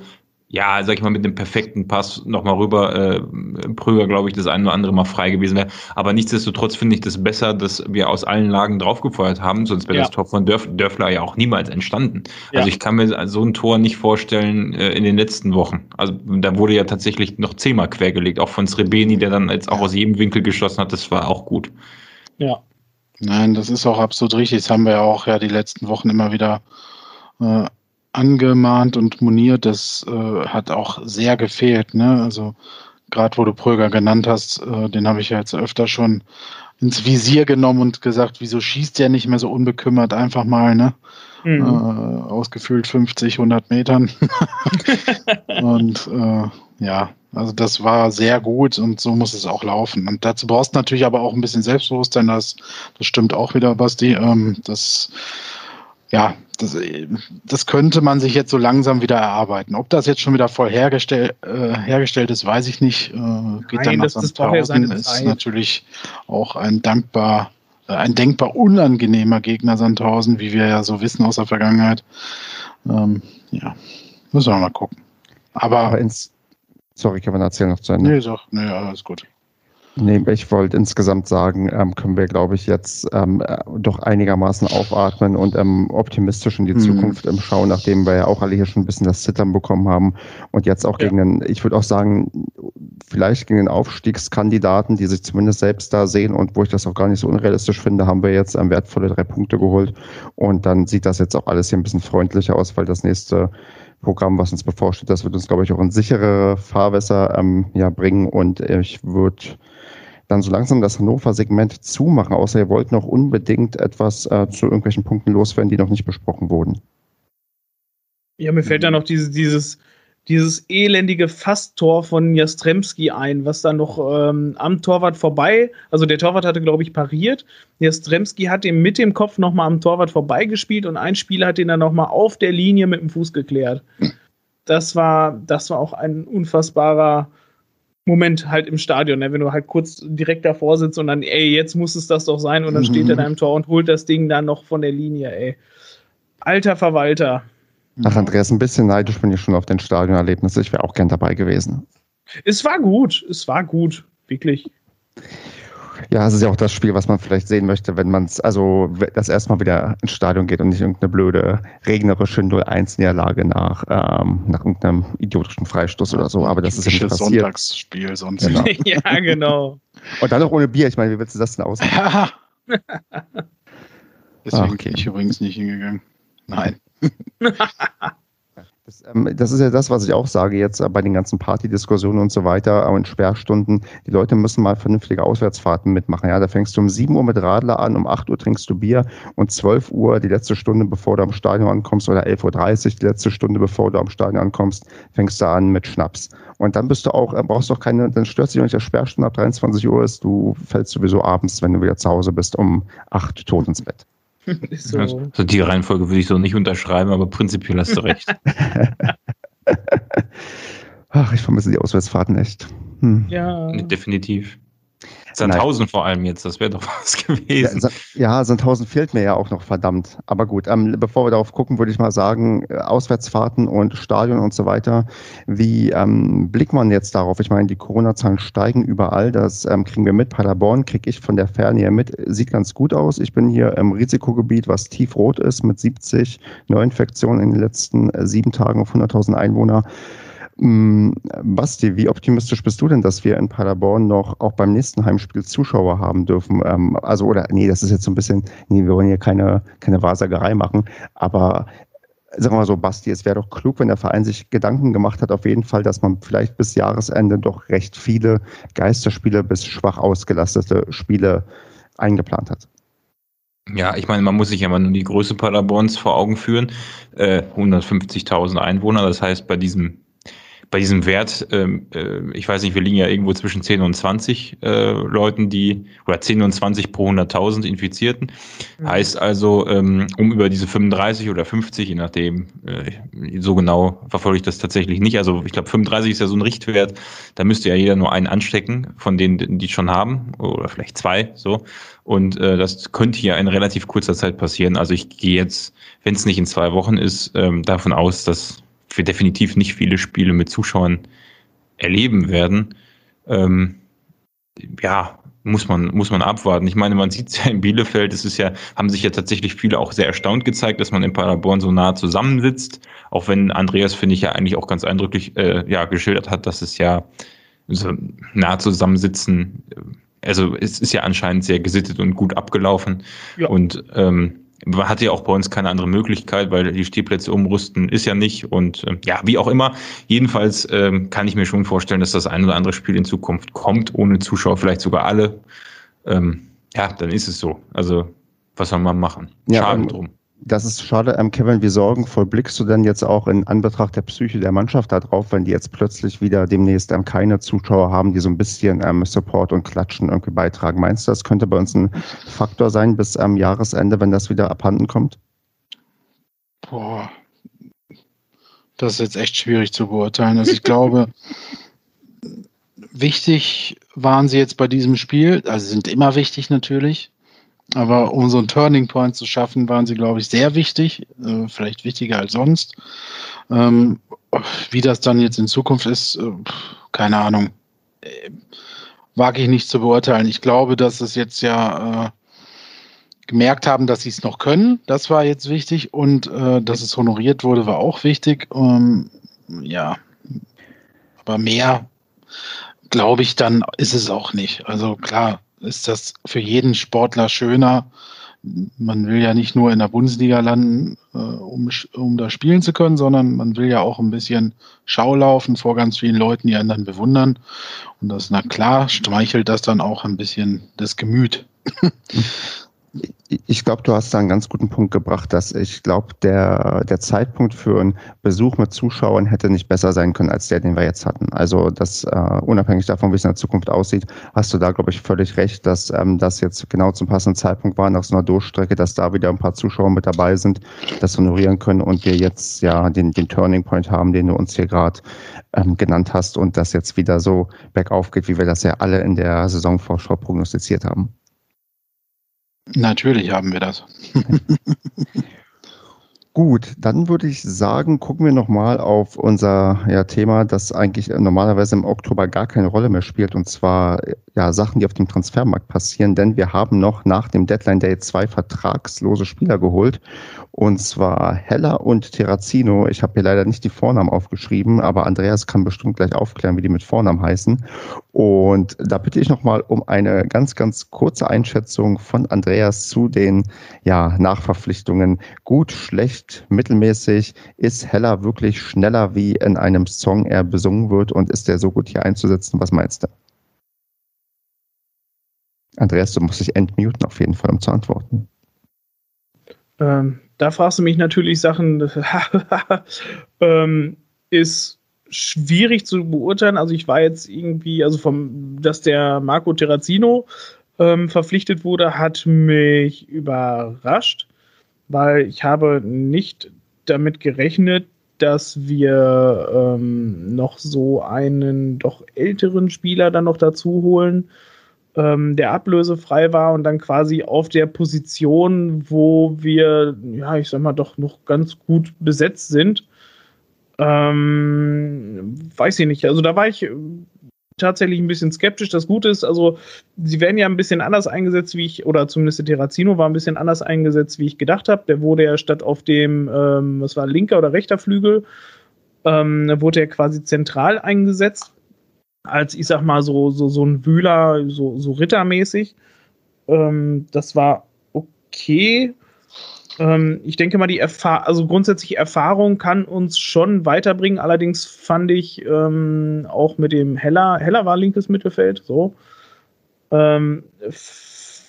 ja, sag ich mal, mit dem perfekten Pass nochmal rüber, äh, Prüger, glaube ich, das eine oder andere mal frei gewesen wäre. Aber nichtsdestotrotz finde ich das besser, dass wir aus allen Lagen draufgefeuert haben, sonst wäre ja. das Tor von Dörf, Dörfler ja auch niemals entstanden. Ja. Also ich kann mir so ein Tor nicht vorstellen äh, in den letzten Wochen. Also da wurde ja tatsächlich noch zehnmal quergelegt, auch von Srebeni, der dann jetzt auch aus jedem Winkel geschossen hat, das war auch gut. Ja. Nein, das ist auch absolut richtig. Das haben wir ja auch ja die letzten Wochen immer wieder äh, angemahnt und moniert, das äh, hat auch sehr gefehlt. Ne? Also gerade wo du Pröger genannt hast, äh, den habe ich ja jetzt öfter schon ins Visier genommen und gesagt, wieso schießt der nicht mehr so unbekümmert einfach mal, ne? Mhm. Äh, ausgefüllt 50, 100 Metern. und äh, ja, also das war sehr gut und so muss es auch laufen. Und dazu brauchst du natürlich aber auch ein bisschen Selbstbewusstsein, das, das stimmt auch wieder, Basti. Ähm, das ja, das, das, könnte man sich jetzt so langsam wieder erarbeiten. Ob das jetzt schon wieder voll hergestell, äh, hergestellt ist, weiß ich nicht. Äh, geht Nein, dann nach das, das ist natürlich auch ein dankbar äh, ein denkbar unangenehmer Gegner Sandhausen, wie wir ja so wissen aus der Vergangenheit. Ähm, ja, müssen wir mal gucken. Aber, Aber ins, sorry, kann man erzählen noch zu Ende? nee, sag, nee, alles gut. Nee, ich wollte insgesamt sagen, ähm, können wir, glaube ich, jetzt ähm, äh, doch einigermaßen aufatmen und ähm, optimistisch in die Mhm. Zukunft ähm, schauen, nachdem wir ja auch alle hier schon ein bisschen das Zittern bekommen haben und jetzt auch Ja. gegen den, ich würde auch sagen, vielleicht gegen den Aufstiegskandidaten, die sich zumindest selbst da sehen und wo ich das auch gar nicht so unrealistisch finde, haben wir jetzt ähm, wertvolle drei Punkte geholt und dann sieht das jetzt auch alles hier ein bisschen freundlicher aus, weil das nächste Programm, was uns bevorsteht, das wird uns, glaube ich, auch in sichere Fahrwässer ähm, ja, bringen und äh, ich würde dann so langsam das Hannover-Segment zumachen, außer ihr wollt noch unbedingt etwas äh, zu irgendwelchen Punkten loswerden, die noch nicht besprochen wurden. Ja, mir fällt da noch dieses, dieses, dieses elendige Fasttor von Jastremski ein, was dann noch ähm, am Torwart vorbei, also der Torwart hatte, glaube ich, pariert. Jastremski hat den mit dem Kopf nochmal am Torwart vorbeigespielt und ein Spieler hat den dann nochmal auf der Linie mit dem Fuß geklärt. Das war, das war auch ein unfassbarer Moment halt im Stadion, ne? wenn du halt kurz direkt davor sitzt und dann, ey, jetzt muss es das doch sein und dann Mhm. steht er da im Tor und holt das Ding dann noch von der Linie, ey. Alter Verwalter. Ach, Andreas, ein bisschen neidisch bin ich schon auf den Stadionerlebnis. Ich wäre auch gern dabei gewesen. Es war gut, es war gut, wirklich. Ja, es ist ja auch das Spiel, was man vielleicht sehen möchte, wenn man es, also das erstmal wieder ins Stadion geht und nicht irgendeine blöde, regnerische 0-1-Niederlage nach, ähm, nach irgendeinem idiotischen Freistoß oder so. Aber das ist ja nicht passiert. Sonntagsspiel sonst. Genau. ja, genau. Und dann noch ohne Bier. Ich meine, wie willst du das denn aus? Ja. Deswegen Ah, okay. bin ich übrigens nicht hingegangen. Nein. Das, ähm, das ist ja das, was ich auch sage jetzt äh, bei den ganzen Partydiskussionen und so weiter und Sperrstunden. Die Leute müssen mal vernünftige Auswärtsfahrten mitmachen. Ja, da fängst du um 7 Uhr mit Radler an, um 8 Uhr trinkst du Bier und 12 Uhr die letzte Stunde, bevor du am Stadion ankommst oder 11.30 Uhr die letzte Stunde, bevor du am Stadion ankommst, fängst du an mit Schnaps. Und dann bist du auch, äh, brauchst du auch keine, dann stört sich auch nicht, dass Sperrstunde ab 23 Uhr ist. Du fällst sowieso abends, wenn du wieder zu Hause bist, um 8 tot ins Bett. So. Also, also die Reihenfolge würde ich so nicht unterschreiben, aber prinzipiell hast du recht. Ach, ich vermisse die Auswärtsfahrten echt. Hm. Ja. Definitiv. Sandhausen vor allem jetzt, das wäre doch was Ja, gewesen. Sa- ja, Sandhausen fehlt mir ja auch noch verdammt. Aber gut, ähm, bevor wir darauf gucken, würde ich mal sagen, äh, Auswärtsfahrten und Stadion und so weiter. Wie ähm, blickt man jetzt darauf? Ich meine, die Corona-Zahlen steigen überall. Das ähm, kriegen wir mit. Paderborn kriege ich von der Ferne hier mit. Sieht ganz gut aus. Ich bin hier im Risikogebiet, was tiefrot ist, mit 70 Neuinfektionen in den letzten äh, sieben Tagen auf 100.000 Einwohner. Mm, Basti, wie optimistisch bist du denn, dass wir in Paderborn noch auch beim nächsten Heimspiel Zuschauer haben dürfen? Ähm, also, oder, nee, das ist jetzt so ein bisschen, nee, wir wollen hier keine, keine Wahrsagerei machen, aber sagen wir mal so, Basti, es wäre doch klug, wenn der Verein sich Gedanken gemacht hat, auf jeden Fall, dass man vielleicht bis Jahresende doch recht viele Geisterspiele bis schwach ausgelastete Spiele eingeplant hat. Ja, ich meine, man muss sich ja mal nur die Größe Paderborns vor Augen führen. Äh, 150.000 Einwohner, das heißt, bei diesem, bei diesem Wert, ähm, äh, ich weiß nicht, wir liegen ja irgendwo zwischen 10 und 20 äh, Leuten, die, oder 10 und 20 pro 100.000 Infizierten. Heißt also, ähm, um über diese 35 oder 50, je nachdem, äh, so genau verfolge ich das tatsächlich nicht. Also ich glaube, 35 ist ja so ein Richtwert, da müsste ja jeder nur einen anstecken, von denen, die schon haben, oder vielleicht zwei, so. Und äh, das könnte ja in relativ kurzer Zeit passieren. Also ich gehe jetzt, wenn es nicht in zwei Wochen ist, ähm, davon aus, dass wir definitiv nicht viele Spiele mit Zuschauern erleben werden. Ähm, ja, muss man, muss man abwarten. Ich meine, man sieht es ja in Bielefeld, es ist ja, haben sich ja tatsächlich viele auch sehr erstaunt gezeigt, dass man in Paderborn so nah zusammensitzt. Auch wenn Andreas, finde ich, ja eigentlich auch ganz eindrücklich äh, ja, geschildert hat, dass es ja so nah zusammensitzen, äh, also es ist ja anscheinend sehr gesittet und gut abgelaufen. Ja. Und ähm, man hatte ja auch bei uns keine andere Möglichkeit, weil die Stehplätze umrüsten ist ja nicht. Und ähm, ja, wie auch immer, jedenfalls ähm, kann ich mir schon vorstellen, dass das ein oder andere Spiel in Zukunft kommt, ohne Zuschauer, vielleicht sogar alle. Ähm, ja, dann ist es so. Also, was soll man machen? Ja, Schade ähm, drum. Das ist schade. Ähm, Kevin, wie sorgenvoll blickst du denn jetzt auch in Anbetracht der Psyche der Mannschaft darauf, wenn die jetzt plötzlich wieder demnächst ähm, keine Zuschauer haben, die so ein bisschen ähm, Support und Klatschen irgendwie beitragen? Meinst du, das könnte bei uns ein Faktor sein bis am Jahresende, wenn das wieder abhanden kommt? Boah. Das ist jetzt echt schwierig zu beurteilen. Also ich glaube, wichtig waren sie jetzt bei diesem Spiel, also sind immer wichtig natürlich. Aber um so einen Turning Point zu schaffen, waren sie, glaube ich, sehr wichtig, äh, vielleicht wichtiger als sonst. Ähm, wie das dann jetzt in Zukunft ist, äh, keine Ahnung. Äh, wage ich nicht zu beurteilen. Ich glaube, dass es jetzt ja äh, gemerkt haben, dass sie es noch können. Das war jetzt wichtig und äh, dass es honoriert wurde, war auch wichtig. Ähm, ja, aber mehr, glaube ich, dann ist es auch nicht. Also klar, ist das für jeden Sportler schöner. Man will ja nicht nur in der Bundesliga landen, äh, um, um da spielen zu können, sondern man will ja auch ein bisschen Schau laufen vor ganz vielen Leuten, die dann bewundern. Und das, na klar, streichelt das dann auch ein bisschen das Gemüt. ich glaube, du hast da einen ganz guten Punkt gebracht, dass ich glaube, der, der Zeitpunkt für einen Besuch mit Zuschauern hätte nicht besser sein können als der, den wir jetzt hatten. Also das uh, unabhängig davon, wie es in der Zukunft aussieht, hast du da, glaube ich, völlig recht, dass ähm, das jetzt genau zum passenden Zeitpunkt war nach so einer Durchstrecke, dass da wieder ein paar Zuschauer mit dabei sind, das honorieren können und wir jetzt ja den, den Turning Point haben, den du uns hier gerade ähm, genannt hast und das jetzt wieder so bergauf geht, wie wir das ja alle in der Saisonvorschau prognostiziert haben. Natürlich haben wir das. Gut, dann würde ich sagen, gucken wir nochmal auf unser ja, Thema, das eigentlich normalerweise im Oktober gar keine Rolle mehr spielt, und zwar ja, Sachen, die auf dem Transfermarkt passieren, denn wir haben noch nach dem Deadline Day zwei vertragslose Spieler geholt, und zwar Heller und Terrazino. Ich habe hier leider nicht die Vornamen aufgeschrieben, aber Andreas kann bestimmt gleich aufklären, wie die mit Vornamen heißen. Und da bitte ich nochmal um eine ganz, ganz kurze Einschätzung von Andreas zu den ja, Nachverpflichtungen. Gut, schlecht, schlecht, mittelmäßig? Ist Heller wirklich schneller, wie in einem Song er besungen wird und ist der so gut hier einzusetzen? Was meinst du? Andreas, du musst dich entmuten auf jeden Fall, um zu antworten. Ähm, da fragst du mich natürlich Sachen, ähm, ist schwierig zu beurteilen. Also ich war jetzt irgendwie, also vom, dass der Marco Terrazino ähm, verpflichtet wurde, hat mich überrascht weil ich habe nicht damit gerechnet, dass wir ähm, noch so einen doch älteren Spieler dann noch dazu holen, ähm, der ablösefrei war und dann quasi auf der Position, wo wir, ja, ich sag mal, doch noch ganz gut besetzt sind. Ähm, weiß ich nicht. Also da war ich tatsächlich ein bisschen skeptisch. Das Gute ist, also sie werden ja ein bisschen anders eingesetzt, wie ich, oder zumindest der Terrazino war ein bisschen anders eingesetzt, wie ich gedacht habe. Der wurde ja statt auf dem, ähm, was war linker oder rechter Flügel, ähm, wurde er quasi zentral eingesetzt. Als ich sag mal so, so, so ein Wühler, so, so rittermäßig. Ähm, das war okay. Ähm, ich denke mal, die Erfahrung, also grundsätzlich Erfahrung kann uns schon weiterbringen. Allerdings fand ich ähm, auch mit dem Heller, Heller war linkes Mittelfeld, so. Ähm,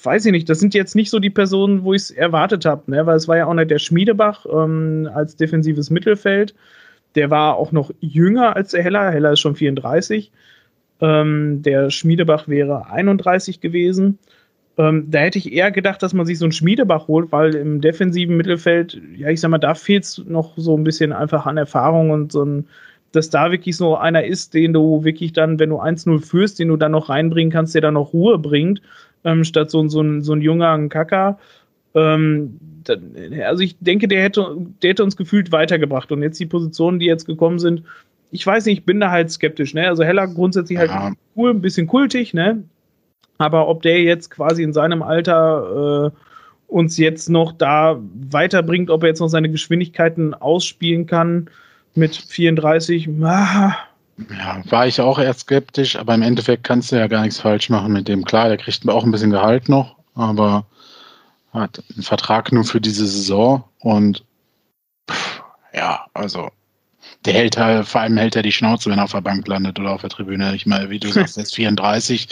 weiß ich nicht, das sind jetzt nicht so die Personen, wo ich es erwartet habe, ne? weil es war ja auch nicht der Schmiedebach ähm, als defensives Mittelfeld. Der war auch noch jünger als der Heller. Heller ist schon 34. Ähm, der Schmiedebach wäre 31 gewesen. Ähm, da hätte ich eher gedacht, dass man sich so einen Schmiedebach holt, weil im defensiven Mittelfeld, ja, ich sag mal, da fehlt es noch so ein bisschen einfach an Erfahrung und so ein, dass da wirklich so einer ist, den du wirklich dann, wenn du 1-0 führst, den du dann noch reinbringen kannst, der dann noch Ruhe bringt, ähm, statt so, so, ein, so ein junger Kacker. Ähm, also ich denke, der hätte, der hätte uns gefühlt weitergebracht. Und jetzt die Positionen, die jetzt gekommen sind, ich weiß nicht, ich bin da halt skeptisch. Ne? Also Heller grundsätzlich halt ja. cool, ein bisschen kultig, ne? Aber ob der jetzt quasi in seinem Alter äh, uns jetzt noch da weiterbringt, ob er jetzt noch seine Geschwindigkeiten ausspielen kann mit 34, ah. Ja, war ich auch erst skeptisch, aber im Endeffekt kannst du ja gar nichts falsch machen mit dem. Klar, der kriegt auch ein bisschen Gehalt noch, aber hat einen Vertrag nur für diese Saison und pff, ja, also der hält halt, vor allem hält er die Schnauze, wenn er auf der Bank landet oder auf der Tribüne. Ich meine, wie du sagst, er ist 34.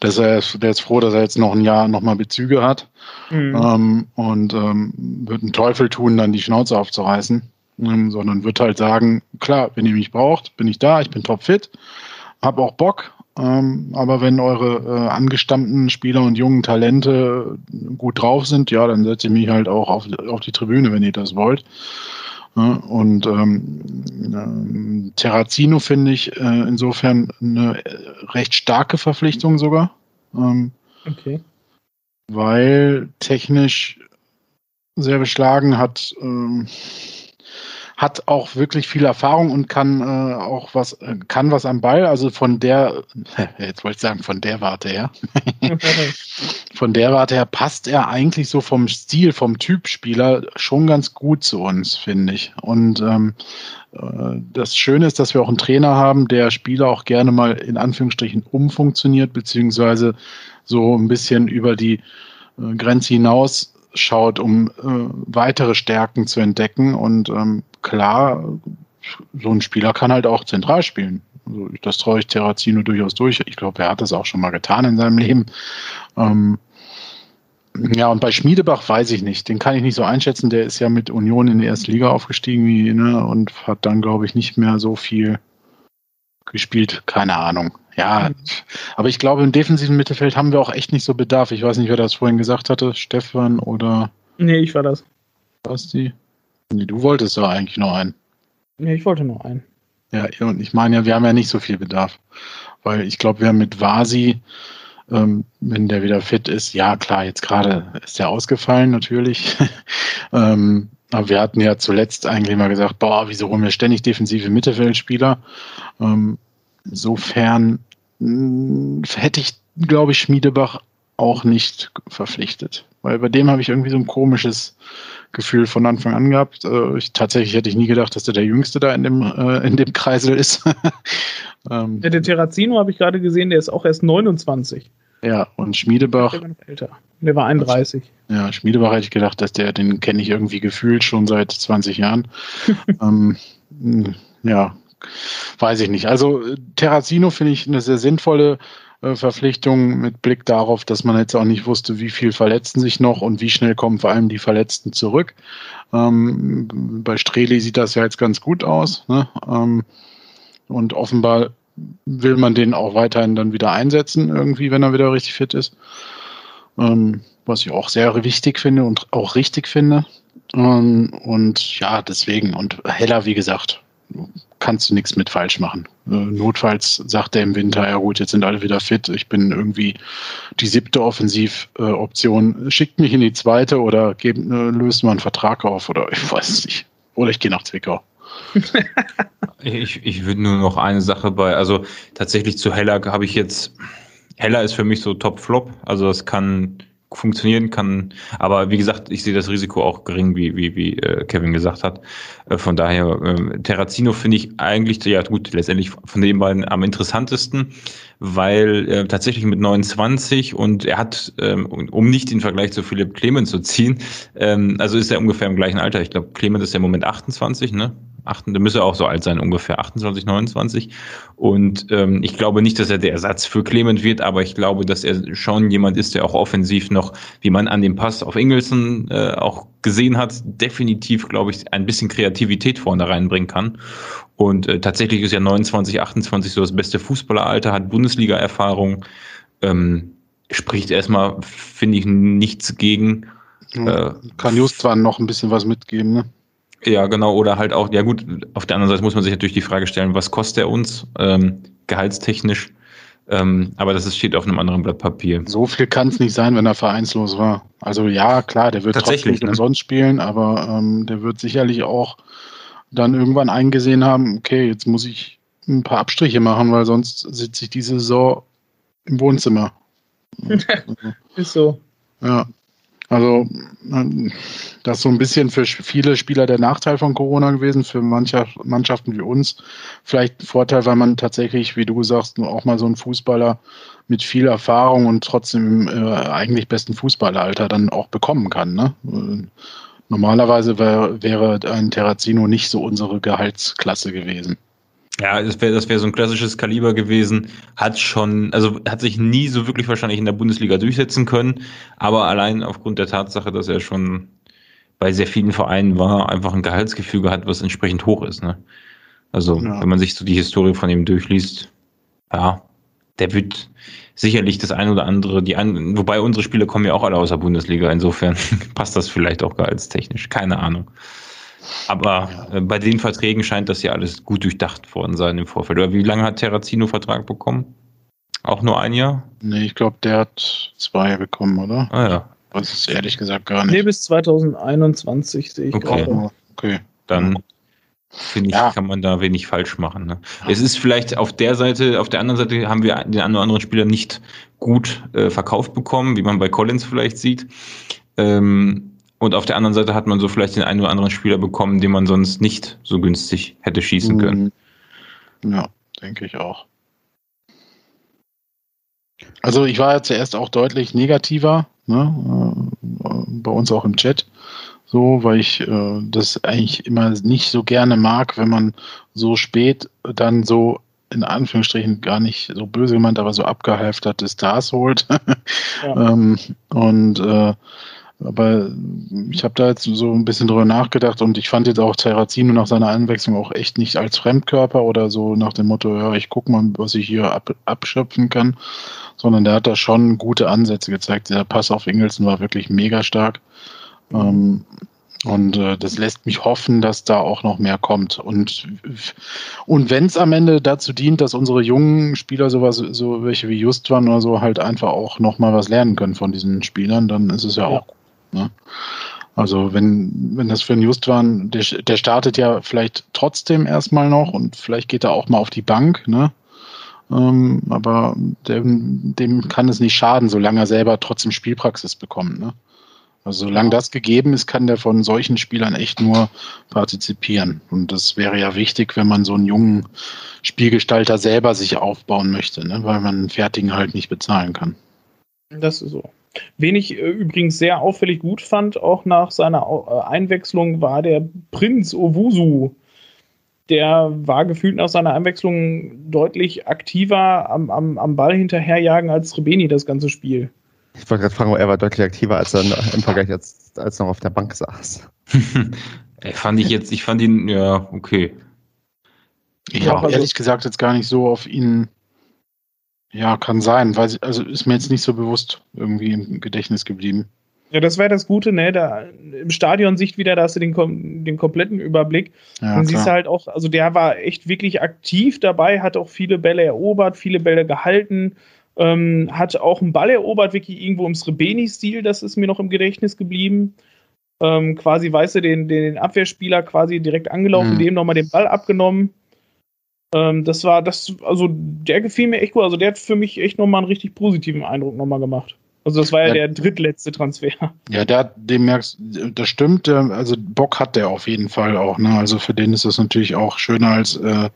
Das ist, der ist froh, dass er jetzt noch ein Jahr nochmal Bezüge hat. Mhm. Ähm, und ähm, wird einen Teufel tun, dann die Schnauze aufzureißen. Ähm, sondern wird halt sagen, klar, wenn ihr mich braucht, bin ich da, ich bin topfit, hab auch Bock. Ähm, aber wenn eure äh, angestammten Spieler und jungen Talente gut drauf sind, ja, dann setze ich mich halt auch auf, auf die Tribüne, wenn ihr das wollt. Und ähm, Terrazino finde ich äh, insofern eine recht starke Verpflichtung sogar. Ähm, okay. weil technisch sehr beschlagen hat. Ähm, hat auch wirklich viel Erfahrung und kann äh, auch was, äh, kann was am Ball. Also von der, jetzt wollte ich sagen, von der Warte her. von der Warte her passt er eigentlich so vom Stil, vom Typ Spieler schon ganz gut zu uns, finde ich. Und ähm, äh, das Schöne ist, dass wir auch einen Trainer haben, der Spieler auch gerne mal in Anführungsstrichen umfunktioniert, beziehungsweise so ein bisschen über die äh, Grenze hinaus schaut, um äh, weitere Stärken zu entdecken. Und ähm, klar, so ein Spieler kann halt auch zentral spielen. Also das traue ich Terrazino durchaus durch. Ich glaube, er hat das auch schon mal getan in seinem Leben. Ähm, ja, und bei Schmiedebach weiß ich nicht. Den kann ich nicht so einschätzen. Der ist ja mit Union in die erste Liga aufgestiegen wie, ne, und hat dann, glaube ich, nicht mehr so viel gespielt. Keine Ahnung. Ja, aber ich glaube, im defensiven Mittelfeld haben wir auch echt nicht so Bedarf. Ich weiß nicht, wer das vorhin gesagt hatte, Stefan oder. Nee, ich war das. Basti? Nee, du wolltest doch eigentlich noch einen. Nee, ich wollte noch einen. Ja, und ich meine ja, wir haben ja nicht so viel Bedarf. Weil ich glaube, wir haben mit Vasi, ähm, wenn der wieder fit ist, ja klar, jetzt gerade ist der ausgefallen natürlich. ähm, aber wir hatten ja zuletzt eigentlich mal gesagt, boah, wieso holen wir ständig defensive Mittelfeldspieler? Ähm, insofern mh, hm, hätte ich, glaube ich, Schmiedebach auch nicht verpflichtet. Weil bei dem habe ich irgendwie so ein komisches Gefühl von Anfang an gehabt. Äh, ich, tatsächlich hätte ich nie gedacht, dass er der Jüngste da in dem, äh, in dem Kreisel ist. ähm, ja, der Terrazino habe ich gerade gesehen, der ist auch erst 29. Ja, und Schmiedebach. Der war älter. Der war 31. Ja, Schmiedebach hätte ich gedacht, dass der, den kenne ich irgendwie gefühlt schon seit 20 Jahren. ähm, ja, weiß ich nicht. Also Terrazino finde ich eine sehr sinnvolle äh, Verpflichtung mit Blick darauf, dass man jetzt auch nicht wusste, wie viel verletzen sich noch und wie schnell kommen vor allem die Verletzten zurück. Ähm, bei Streli sieht das ja jetzt ganz gut aus. Ne? Ähm, und offenbar will man den auch weiterhin dann wieder einsetzen, irgendwie, wenn er wieder richtig fit ist. Ähm, was ich auch sehr wichtig finde und auch richtig finde. Ähm, und ja, deswegen. Und Heller, wie gesagt, kannst du nichts mit falsch machen. Äh, notfalls sagt er im Winter, ja gut, jetzt sind alle wieder fit, ich bin irgendwie die siebte Offensivoption, schickt mich in die zweite oder gebt, äh, löst mal einen Vertrag auf oder ich weiß nicht. Oder ich gehe nach Zwickau. ich, ich würde nur noch eine Sache bei, also tatsächlich zu Heller habe ich jetzt, Heller ist für mich so Top-Flop, also das kann funktionieren kann. Aber wie gesagt, ich sehe das Risiko auch gering, wie, wie, wie äh, Kevin gesagt hat. Äh, von daher, äh, Terrazino finde ich eigentlich, ja gut, letztendlich von den beiden am interessantesten, weil äh, tatsächlich mit 29 und er hat, ähm, um nicht den Vergleich zu Philipp Clement zu ziehen, ähm, also ist er ungefähr im gleichen Alter. Ich glaube, Clement ist ja im Moment 28, ne? 8, der müsste auch so alt sein, ungefähr 28, 29. Und ähm, ich glaube nicht, dass er der Ersatz für Clement wird, aber ich glaube, dass er schon jemand ist, der auch offensiv noch, wie man an dem Pass auf Ingelsson äh, auch gesehen hat, definitiv, glaube ich, ein bisschen Kreativität vorne reinbringen kann. Und äh, tatsächlich ist ja 29, 28 so das beste Fußballeralter, hat Bundesliga-Erfahrung, ähm, spricht erstmal, finde ich, nichts gegen. Äh, kann Just zwar noch ein bisschen was mitgeben, ne? Ja, genau. Oder halt auch, ja gut, auf der anderen Seite muss man sich natürlich die Frage stellen, was kostet er uns ähm, gehaltstechnisch? Ähm, aber das ist, steht auf einem anderen Blatt Papier. So viel kann es nicht sein, wenn er vereinslos war. Also ja, klar, der wird trotzdem ne? sonst spielen, aber ähm, der wird sicherlich auch dann irgendwann eingesehen haben, okay, jetzt muss ich ein paar Abstriche machen, weil sonst sitze ich diese Saison im Wohnzimmer. ist so. Ja. Also das ist so ein bisschen für viele Spieler der Nachteil von Corona gewesen, für manche Mannschaften wie uns vielleicht ein Vorteil, weil man tatsächlich, wie du sagst, auch mal so einen Fußballer mit viel Erfahrung und trotzdem äh, eigentlich besten Fußballeralter dann auch bekommen kann. Ne? Äh, normalerweise wär, wäre ein Terrazino nicht so unsere Gehaltsklasse gewesen. Ja, das wäre das wär so ein klassisches Kaliber gewesen. Hat schon, also hat sich nie so wirklich wahrscheinlich in der Bundesliga durchsetzen können, aber allein aufgrund der Tatsache, dass er schon bei sehr vielen Vereinen war, einfach ein Gehaltsgefüge hat, was entsprechend hoch ist. Ne? Also, ja. wenn man sich so die Historie von ihm durchliest, ja, der wird sicherlich das ein oder andere, die ein, wobei unsere Spiele kommen ja auch alle aus der Bundesliga, insofern passt das vielleicht auch gehaltstechnisch, keine Ahnung. Aber ja. äh, bei den Verträgen scheint das ja alles gut durchdacht worden sein im Vorfeld. Oder wie lange hat Terrazino Vertrag bekommen? Auch nur ein Jahr? Nee, ich glaube, der hat zwei bekommen, oder? Ah ja. Weiß es ehrlich gesagt gar nicht. Nee, bis 2021 sehe ich Okay. gerade. Oh, okay. Dann finde ich, Ja. kann man da wenig falsch machen. Ne? Es ist vielleicht auf der Seite, auf der anderen Seite haben wir den einen oder anderen Spieler nicht gut äh, verkauft bekommen, wie man bei Collins vielleicht sieht. Ähm, und auf der anderen Seite hat man so vielleicht den einen oder anderen Spieler bekommen, den man sonst nicht so günstig hätte schießen können. Mhm. Ja, denke ich auch. Also ich war ja zuerst auch deutlich negativer, ne, äh, bei uns auch im Chat, so, weil ich äh, das eigentlich immer nicht so gerne mag, wenn man so spät dann so in Anführungsstrichen gar nicht so böse gemeint, aber so abgehalfterte Stars holt. Ja. ähm, und äh, aber ich habe da jetzt so ein bisschen drüber nachgedacht und ich fand jetzt auch Terrazino nach seiner Einwechslung auch echt nicht als Fremdkörper oder so nach dem Motto, ja, ich guck mal, was ich hier ab, abschöpfen kann, sondern der hat da schon gute Ansätze gezeigt. Der Pass auf Ingelsson war wirklich mega stark. Ähm, und äh, das lässt mich hoffen, dass da auch noch mehr kommt. Und, und wenn es am Ende dazu dient, dass unsere jungen Spieler, sowas, so welche wie Justwan oder so, halt einfach auch noch mal was lernen können von diesen Spielern, dann ist es ja, Ja. auch gut. Ne? Also wenn, wenn das für einen Justwan, der, der startet ja vielleicht trotzdem erstmal noch und vielleicht geht er auch mal auf die Bank, ne? Ähm, aber dem, dem kann es nicht schaden, solange er selber trotzdem Spielpraxis bekommt. Ne? Also solange das gegeben ist, kann der von solchen Spielern echt nur partizipieren. Und das wäre ja wichtig, wenn man so einen jungen Spielgestalter selber sich aufbauen möchte, ne? weil man einen fertigen halt nicht bezahlen kann. Das ist so. Wen ich äh, übrigens sehr auffällig gut fand, auch nach seiner Au- äh, Einwechslung, war der Prinz Owusu. Der war gefühlt nach seiner Einwechslung deutlich aktiver am, am, am Ball hinterherjagen als Rebeni das ganze Spiel. Ich wollte gerade fragen, er war deutlich aktiver, als er im Vergleich als, als noch auf der Bank saß. Ey, fand ich jetzt, ich fand ihn, ja, okay. Ich Ja, habe also- ehrlich gesagt jetzt gar nicht so auf ihn. Ja, kann sein, weil also ist mir jetzt nicht so bewusst irgendwie im Gedächtnis geblieben. Ja, das wäre das Gute, ne? Da, Im Stadion Sicht wieder, da hast du den, kom den kompletten Überblick. Ja, Dann siehst halt auch, also der war echt wirklich aktiv dabei, hat auch viele Bälle erobert, viele Bälle gehalten, ähm, hat auch einen Ball erobert, wirklich irgendwo im Srebeni-Stil, das ist mir noch im Gedächtnis geblieben. Ähm, quasi, weißt du, den, den Abwehrspieler quasi direkt angelaufen, Mhm. dem nochmal den Ball abgenommen. Ähm, das war, das, also der gefiel mir echt gut. Also der hat für mich echt nochmal einen richtig positiven Eindruck nochmal gemacht. Also das war ja, Ja. der drittletzte Transfer. Ja, der, dem merkst, das stimmt. der- Also Bock hat der auf jeden Fall auch. Ne? Also für den ist das natürlich auch schöner als äh,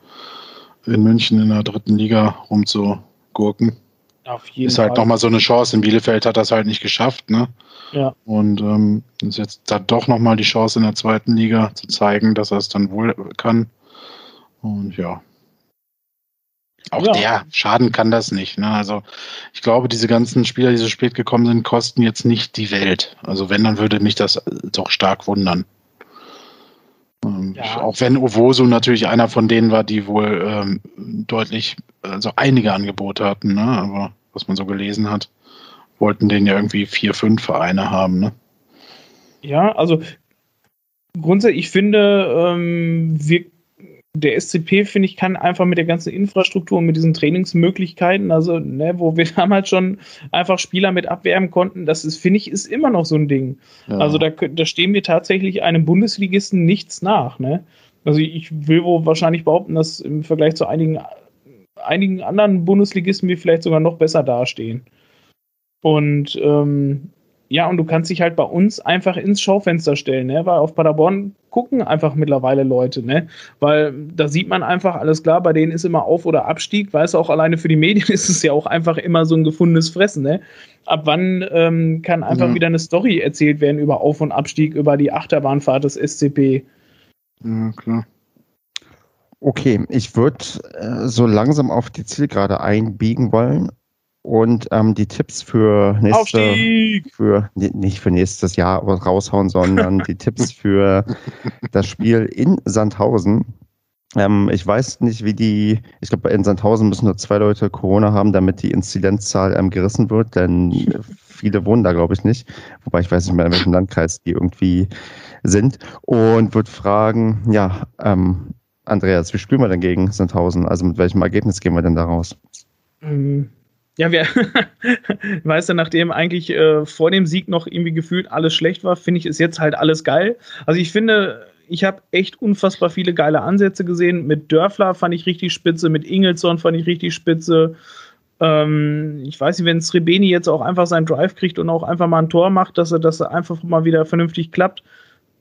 in München in der dritten Liga rumzugurken. Auf jeden Ist halt nochmal so eine Chance. In Bielefeld hat das halt nicht geschafft. Ne? Ja. Und ähm, ist jetzt da doch nochmal die Chance in der zweiten Liga zu zeigen, dass er es dann wohl kann. Und ja. Auch Ja. der, schaden kann das nicht. Ne? Also ich glaube, diese ganzen Spieler, die so spät gekommen sind, kosten jetzt nicht die Welt. Also wenn, dann würde mich das äh, doch stark wundern. Ähm, Ja. Auch wenn Ovoso natürlich einer von denen war, die wohl ähm, deutlich, also einige Angebote hatten, ne? aber was man so gelesen hat, wollten den ja irgendwie vier, fünf Vereine haben. Ne? Ja, also grundsätzlich, ich finde, ähm, wir, der SCP, finde ich, kann einfach mit der ganzen Infrastruktur und mit diesen Trainingsmöglichkeiten, also ne, wo wir damals schon einfach Spieler mit abwerben konnten, das ist, finde ich, ist immer noch so ein Ding. Ja. Also da, da stehen wir tatsächlich einem Bundesligisten nichts nach. Ne? Also ich will wohl wahrscheinlich behaupten, dass im Vergleich zu einigen, einigen anderen Bundesligisten wir vielleicht sogar noch besser dastehen. Und ähm, ja, und du kannst dich halt bei uns einfach ins Schaufenster stellen, ne? Weil auf Paderborn gucken einfach mittlerweile Leute, ne? Weil da sieht man einfach, alles klar, bei denen ist immer Auf- oder Abstieg, weißt du, auch alleine für die Medien ist es ja auch einfach immer so ein gefundenes Fressen, ne? Ab wann ähm, kann einfach Ja. wieder eine Story erzählt werden über Auf- und Abstieg, über die Achterbahnfahrt des SCP? ja, klar. Okay, ich würde äh, so langsam auf die Zielgerade einbiegen wollen und ähm, die Tipps für nächste, Aufstieg! für nicht für nächstes Jahr raushauen, sondern die Tipps für das Spiel in Sandhausen. Ähm, ich weiß nicht, wie die, ich glaube, in Sandhausen müssen nur zwei Leute Corona haben, damit die Inzidenzzahl ähm, gerissen wird, denn viele wohnen da, glaube ich, nicht. Wobei ich weiß nicht mehr, in welchem Landkreis die irgendwie sind. Und würde fragen, ja, ähm, Andreas, wie spielen wir denn gegen Sandhausen? Also mit welchem Ergebnis gehen wir denn da raus? Ähm, Ja, wir, weißt du, nachdem eigentlich äh, vor dem Sieg noch irgendwie gefühlt alles schlecht war, finde ich, ist jetzt halt alles geil. Also ich finde, ich habe echt unfassbar viele geile Ansätze gesehen. Mit Dörfler fand ich richtig spitze, mit Ingelsson fand ich richtig spitze. Ähm, ich weiß nicht, wenn Srebeni jetzt auch einfach seinen Drive kriegt und auch einfach mal ein Tor macht, dass er das einfach mal wieder vernünftig klappt,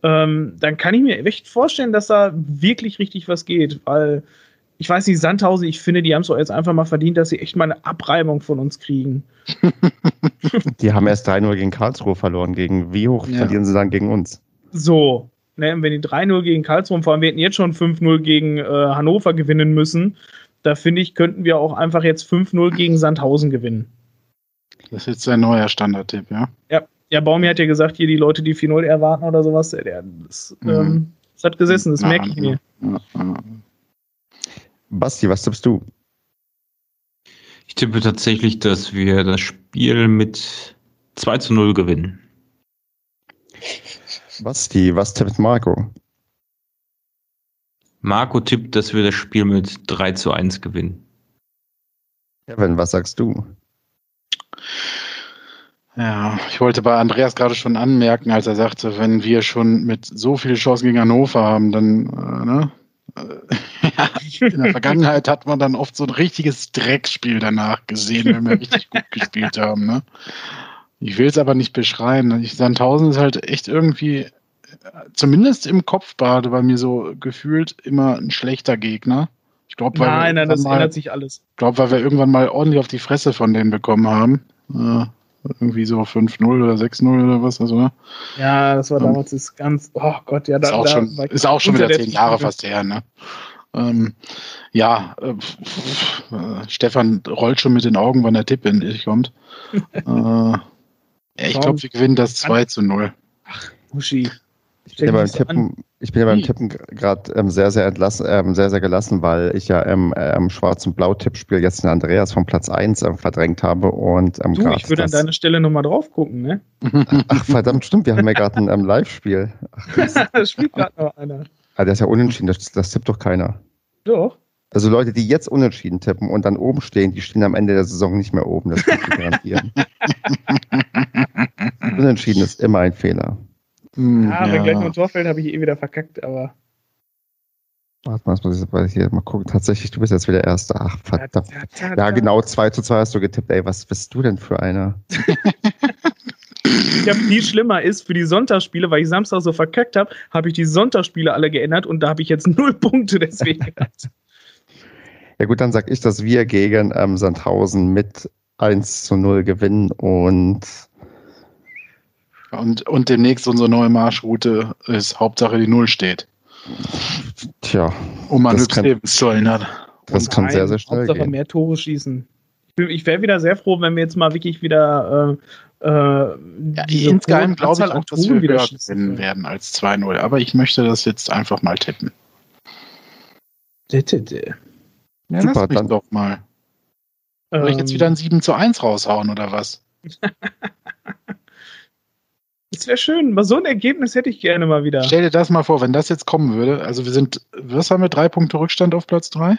ähm, dann kann ich mir echt vorstellen, dass da wirklich richtig was geht, weil ich weiß nicht, Sandhausen, ich finde, die haben es auch jetzt einfach mal verdient, dass sie echt mal eine Abreibung von uns kriegen. die haben erst 3-0 gegen Karlsruhe verloren. Gegen wie hoch ja. verlieren sie dann gegen uns? So, ne, wenn die 3-0 gegen Karlsruhe, vor allem wir hätten jetzt schon 5-0 gegen äh, Hannover gewinnen müssen, da finde ich, könnten wir auch einfach jetzt 5-0 gegen Sandhausen gewinnen. Das ist jetzt ein neuer Standardtipp, ja? Ja, ja Baumi hat ja gesagt, hier die Leute, die 4-0 erwarten oder sowas, der, das, mhm. ähm, das hat gesessen, das merke ich mir. Basti, was tippst du? Ich tippe tatsächlich, dass wir das Spiel mit 2 zu 0 gewinnen. Basti, was tippt Marco? Marco tippt, dass wir das Spiel mit 3 zu 1 gewinnen. Kevin, was sagst du? Ja, ich wollte bei Andreas gerade schon anmerken, als er sagte, wenn wir schon mit so viele Chancen gegen Hannover haben, dann, äh, ne? in der Vergangenheit hat man dann oft so ein richtiges Dreckspiel danach gesehen, wenn wir richtig gut gespielt haben, ne? Ich will es aber nicht beschreien. Sandhausen ist halt echt irgendwie zumindest im Kopfbade bei mir so gefühlt immer ein schlechter Gegner. Ich glaube, nein, nein, das mal, ändert sich alles. Ich glaube, weil wir irgendwann mal ordentlich auf die Fresse von denen bekommen haben. Irgendwie so 5-0 oder 6-0 oder was, also, ne? Ja, das war damals das ganz, oh Gott, ja, da, ist auch da, schon, ist auch schon wieder zehn Jahre fast her, ne? Ähm, ja, äh, äh, Stefan rollt schon mit den Augen, wann der Tipp endlich kommt. äh, ja, ich glaube, wir gewinnen das 2 zu 0. Ach, Muschi. Ja beim Tippen, ich bin ja beim Tippen gerade ähm, sehr, sehr entlassen, ähm, sehr, sehr gelassen, weil ich ja im ähm, Schwarz- und Blau-Tippspiel jetzt den Andreas von Platz 1 ähm, verdrängt habe. Und, ähm, du, ich würde an deiner Stelle nochmal drauf gucken, ne? Ach, verdammt, stimmt, wir haben ja gerade ein ähm, Live-Spiel. das spielt gerade noch einer. Ah, der ist ja unentschieden, das, das tippt doch keiner. Doch. Also Leute, die jetzt unentschieden tippen und dann oben stehen, die stehen am Ende der Saison nicht mehr oben, das kann ich garantieren. unentschieden ist immer ein Fehler. Hm, ja, wenn gleich noch ein Tor fällt, habe ich eh wieder verkackt, aber. Warte mal, jetzt muss ich hier mal gucken. Tatsächlich, du bist jetzt wieder Erster. Ach, verdammt. Ja, genau, 2 zu 2 hast du getippt. Ey, was bist du denn für einer? ich habe viel schlimmer ist für die Sonntagsspiele, weil ich Samstag so verkackt habe, habe ich die Sonntagsspiele alle geändert und da habe ich jetzt null Punkte deswegen ja gut, dann sag ich, dass wir gegen ähm, Sandhausen mit 1 zu 0 gewinnen und und, und demnächst unsere neue Marschroute ist Hauptsache die Null steht. Tja. Um an Lebens zu erinnern. Das und kann nein, sehr, sehr schnell Hauptsache gehen. mehr Tore schießen. Ich wäre wieder sehr froh, wenn wir jetzt mal wirklich wieder äh, äh, ja, insgeheim glaube ich auch, dass wir wieder gewinnen werden als 2-0. Aber ich möchte das jetzt einfach mal tippen. Ja, Super, lass mich dann doch mal. Soll ähm, ich jetzt wieder ein 7 zu 1 raushauen oder was? Das wäre schön. Mal so ein Ergebnis hätte ich gerne mal wieder. Stell dir das mal vor, wenn das jetzt kommen würde. Also wir sind, was haben wir, drei Punkte Rückstand auf Platz drei?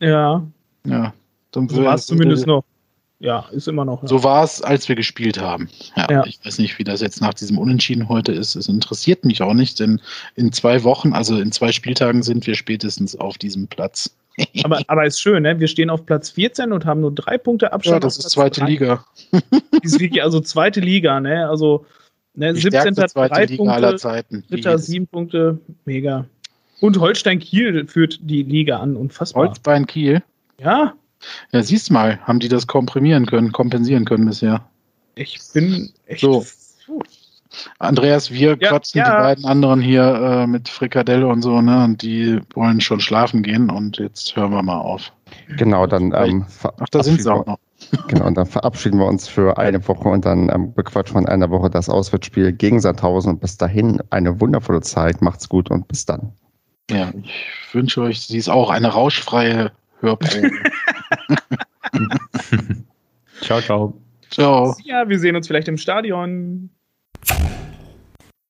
Ja. Ja. Dann so war es zumindest noch. Ja, ist immer noch. Ja. So war es, als wir gespielt haben. Ja, ja, Ich weiß nicht, wie das jetzt nach diesem Unentschieden heute ist. Es interessiert mich auch nicht, denn in zwei Wochen, also in zwei Spieltagen sind wir spätestens auf diesem Platz. aber, aber ist schön, ne? Wir stehen auf Platz 14 und haben nur drei Punkte Abstand. Ja, das ist zweite 3. Liga. das ist wirklich also zweite Liga, ne? Also Ne, 17. hat drei Liga Punkte, aller Zeiten. Dritter sieben Punkte, mega. Und Holstein Kiel führt die Liga an, unfassbar. Holstein Kiel? Ja. Ja, siehst mal, haben die das komprimieren können, kompensieren können bisher. Ich bin echt. So. Andreas, wir ja, quatschen ja. die beiden anderen hier äh, mit Frikadelle und so, ne? Und die wollen schon schlafen gehen und jetzt hören wir mal auf. Genau, dann. Ähm, Ach, da sind sie auch noch. Genau, und dann verabschieden wir uns für eine Woche und dann ähm, bequatschen wir in einer Woche das Auswärtsspiel gegen Sandhausen. Und bis dahin eine wundervolle Zeit. Macht's gut und bis dann. Ja, ich wünsche euch, sie ist auch eine rauschfreie Hörprobe. ciao, ciao. Ciao. Ja, wir sehen uns vielleicht im Stadion.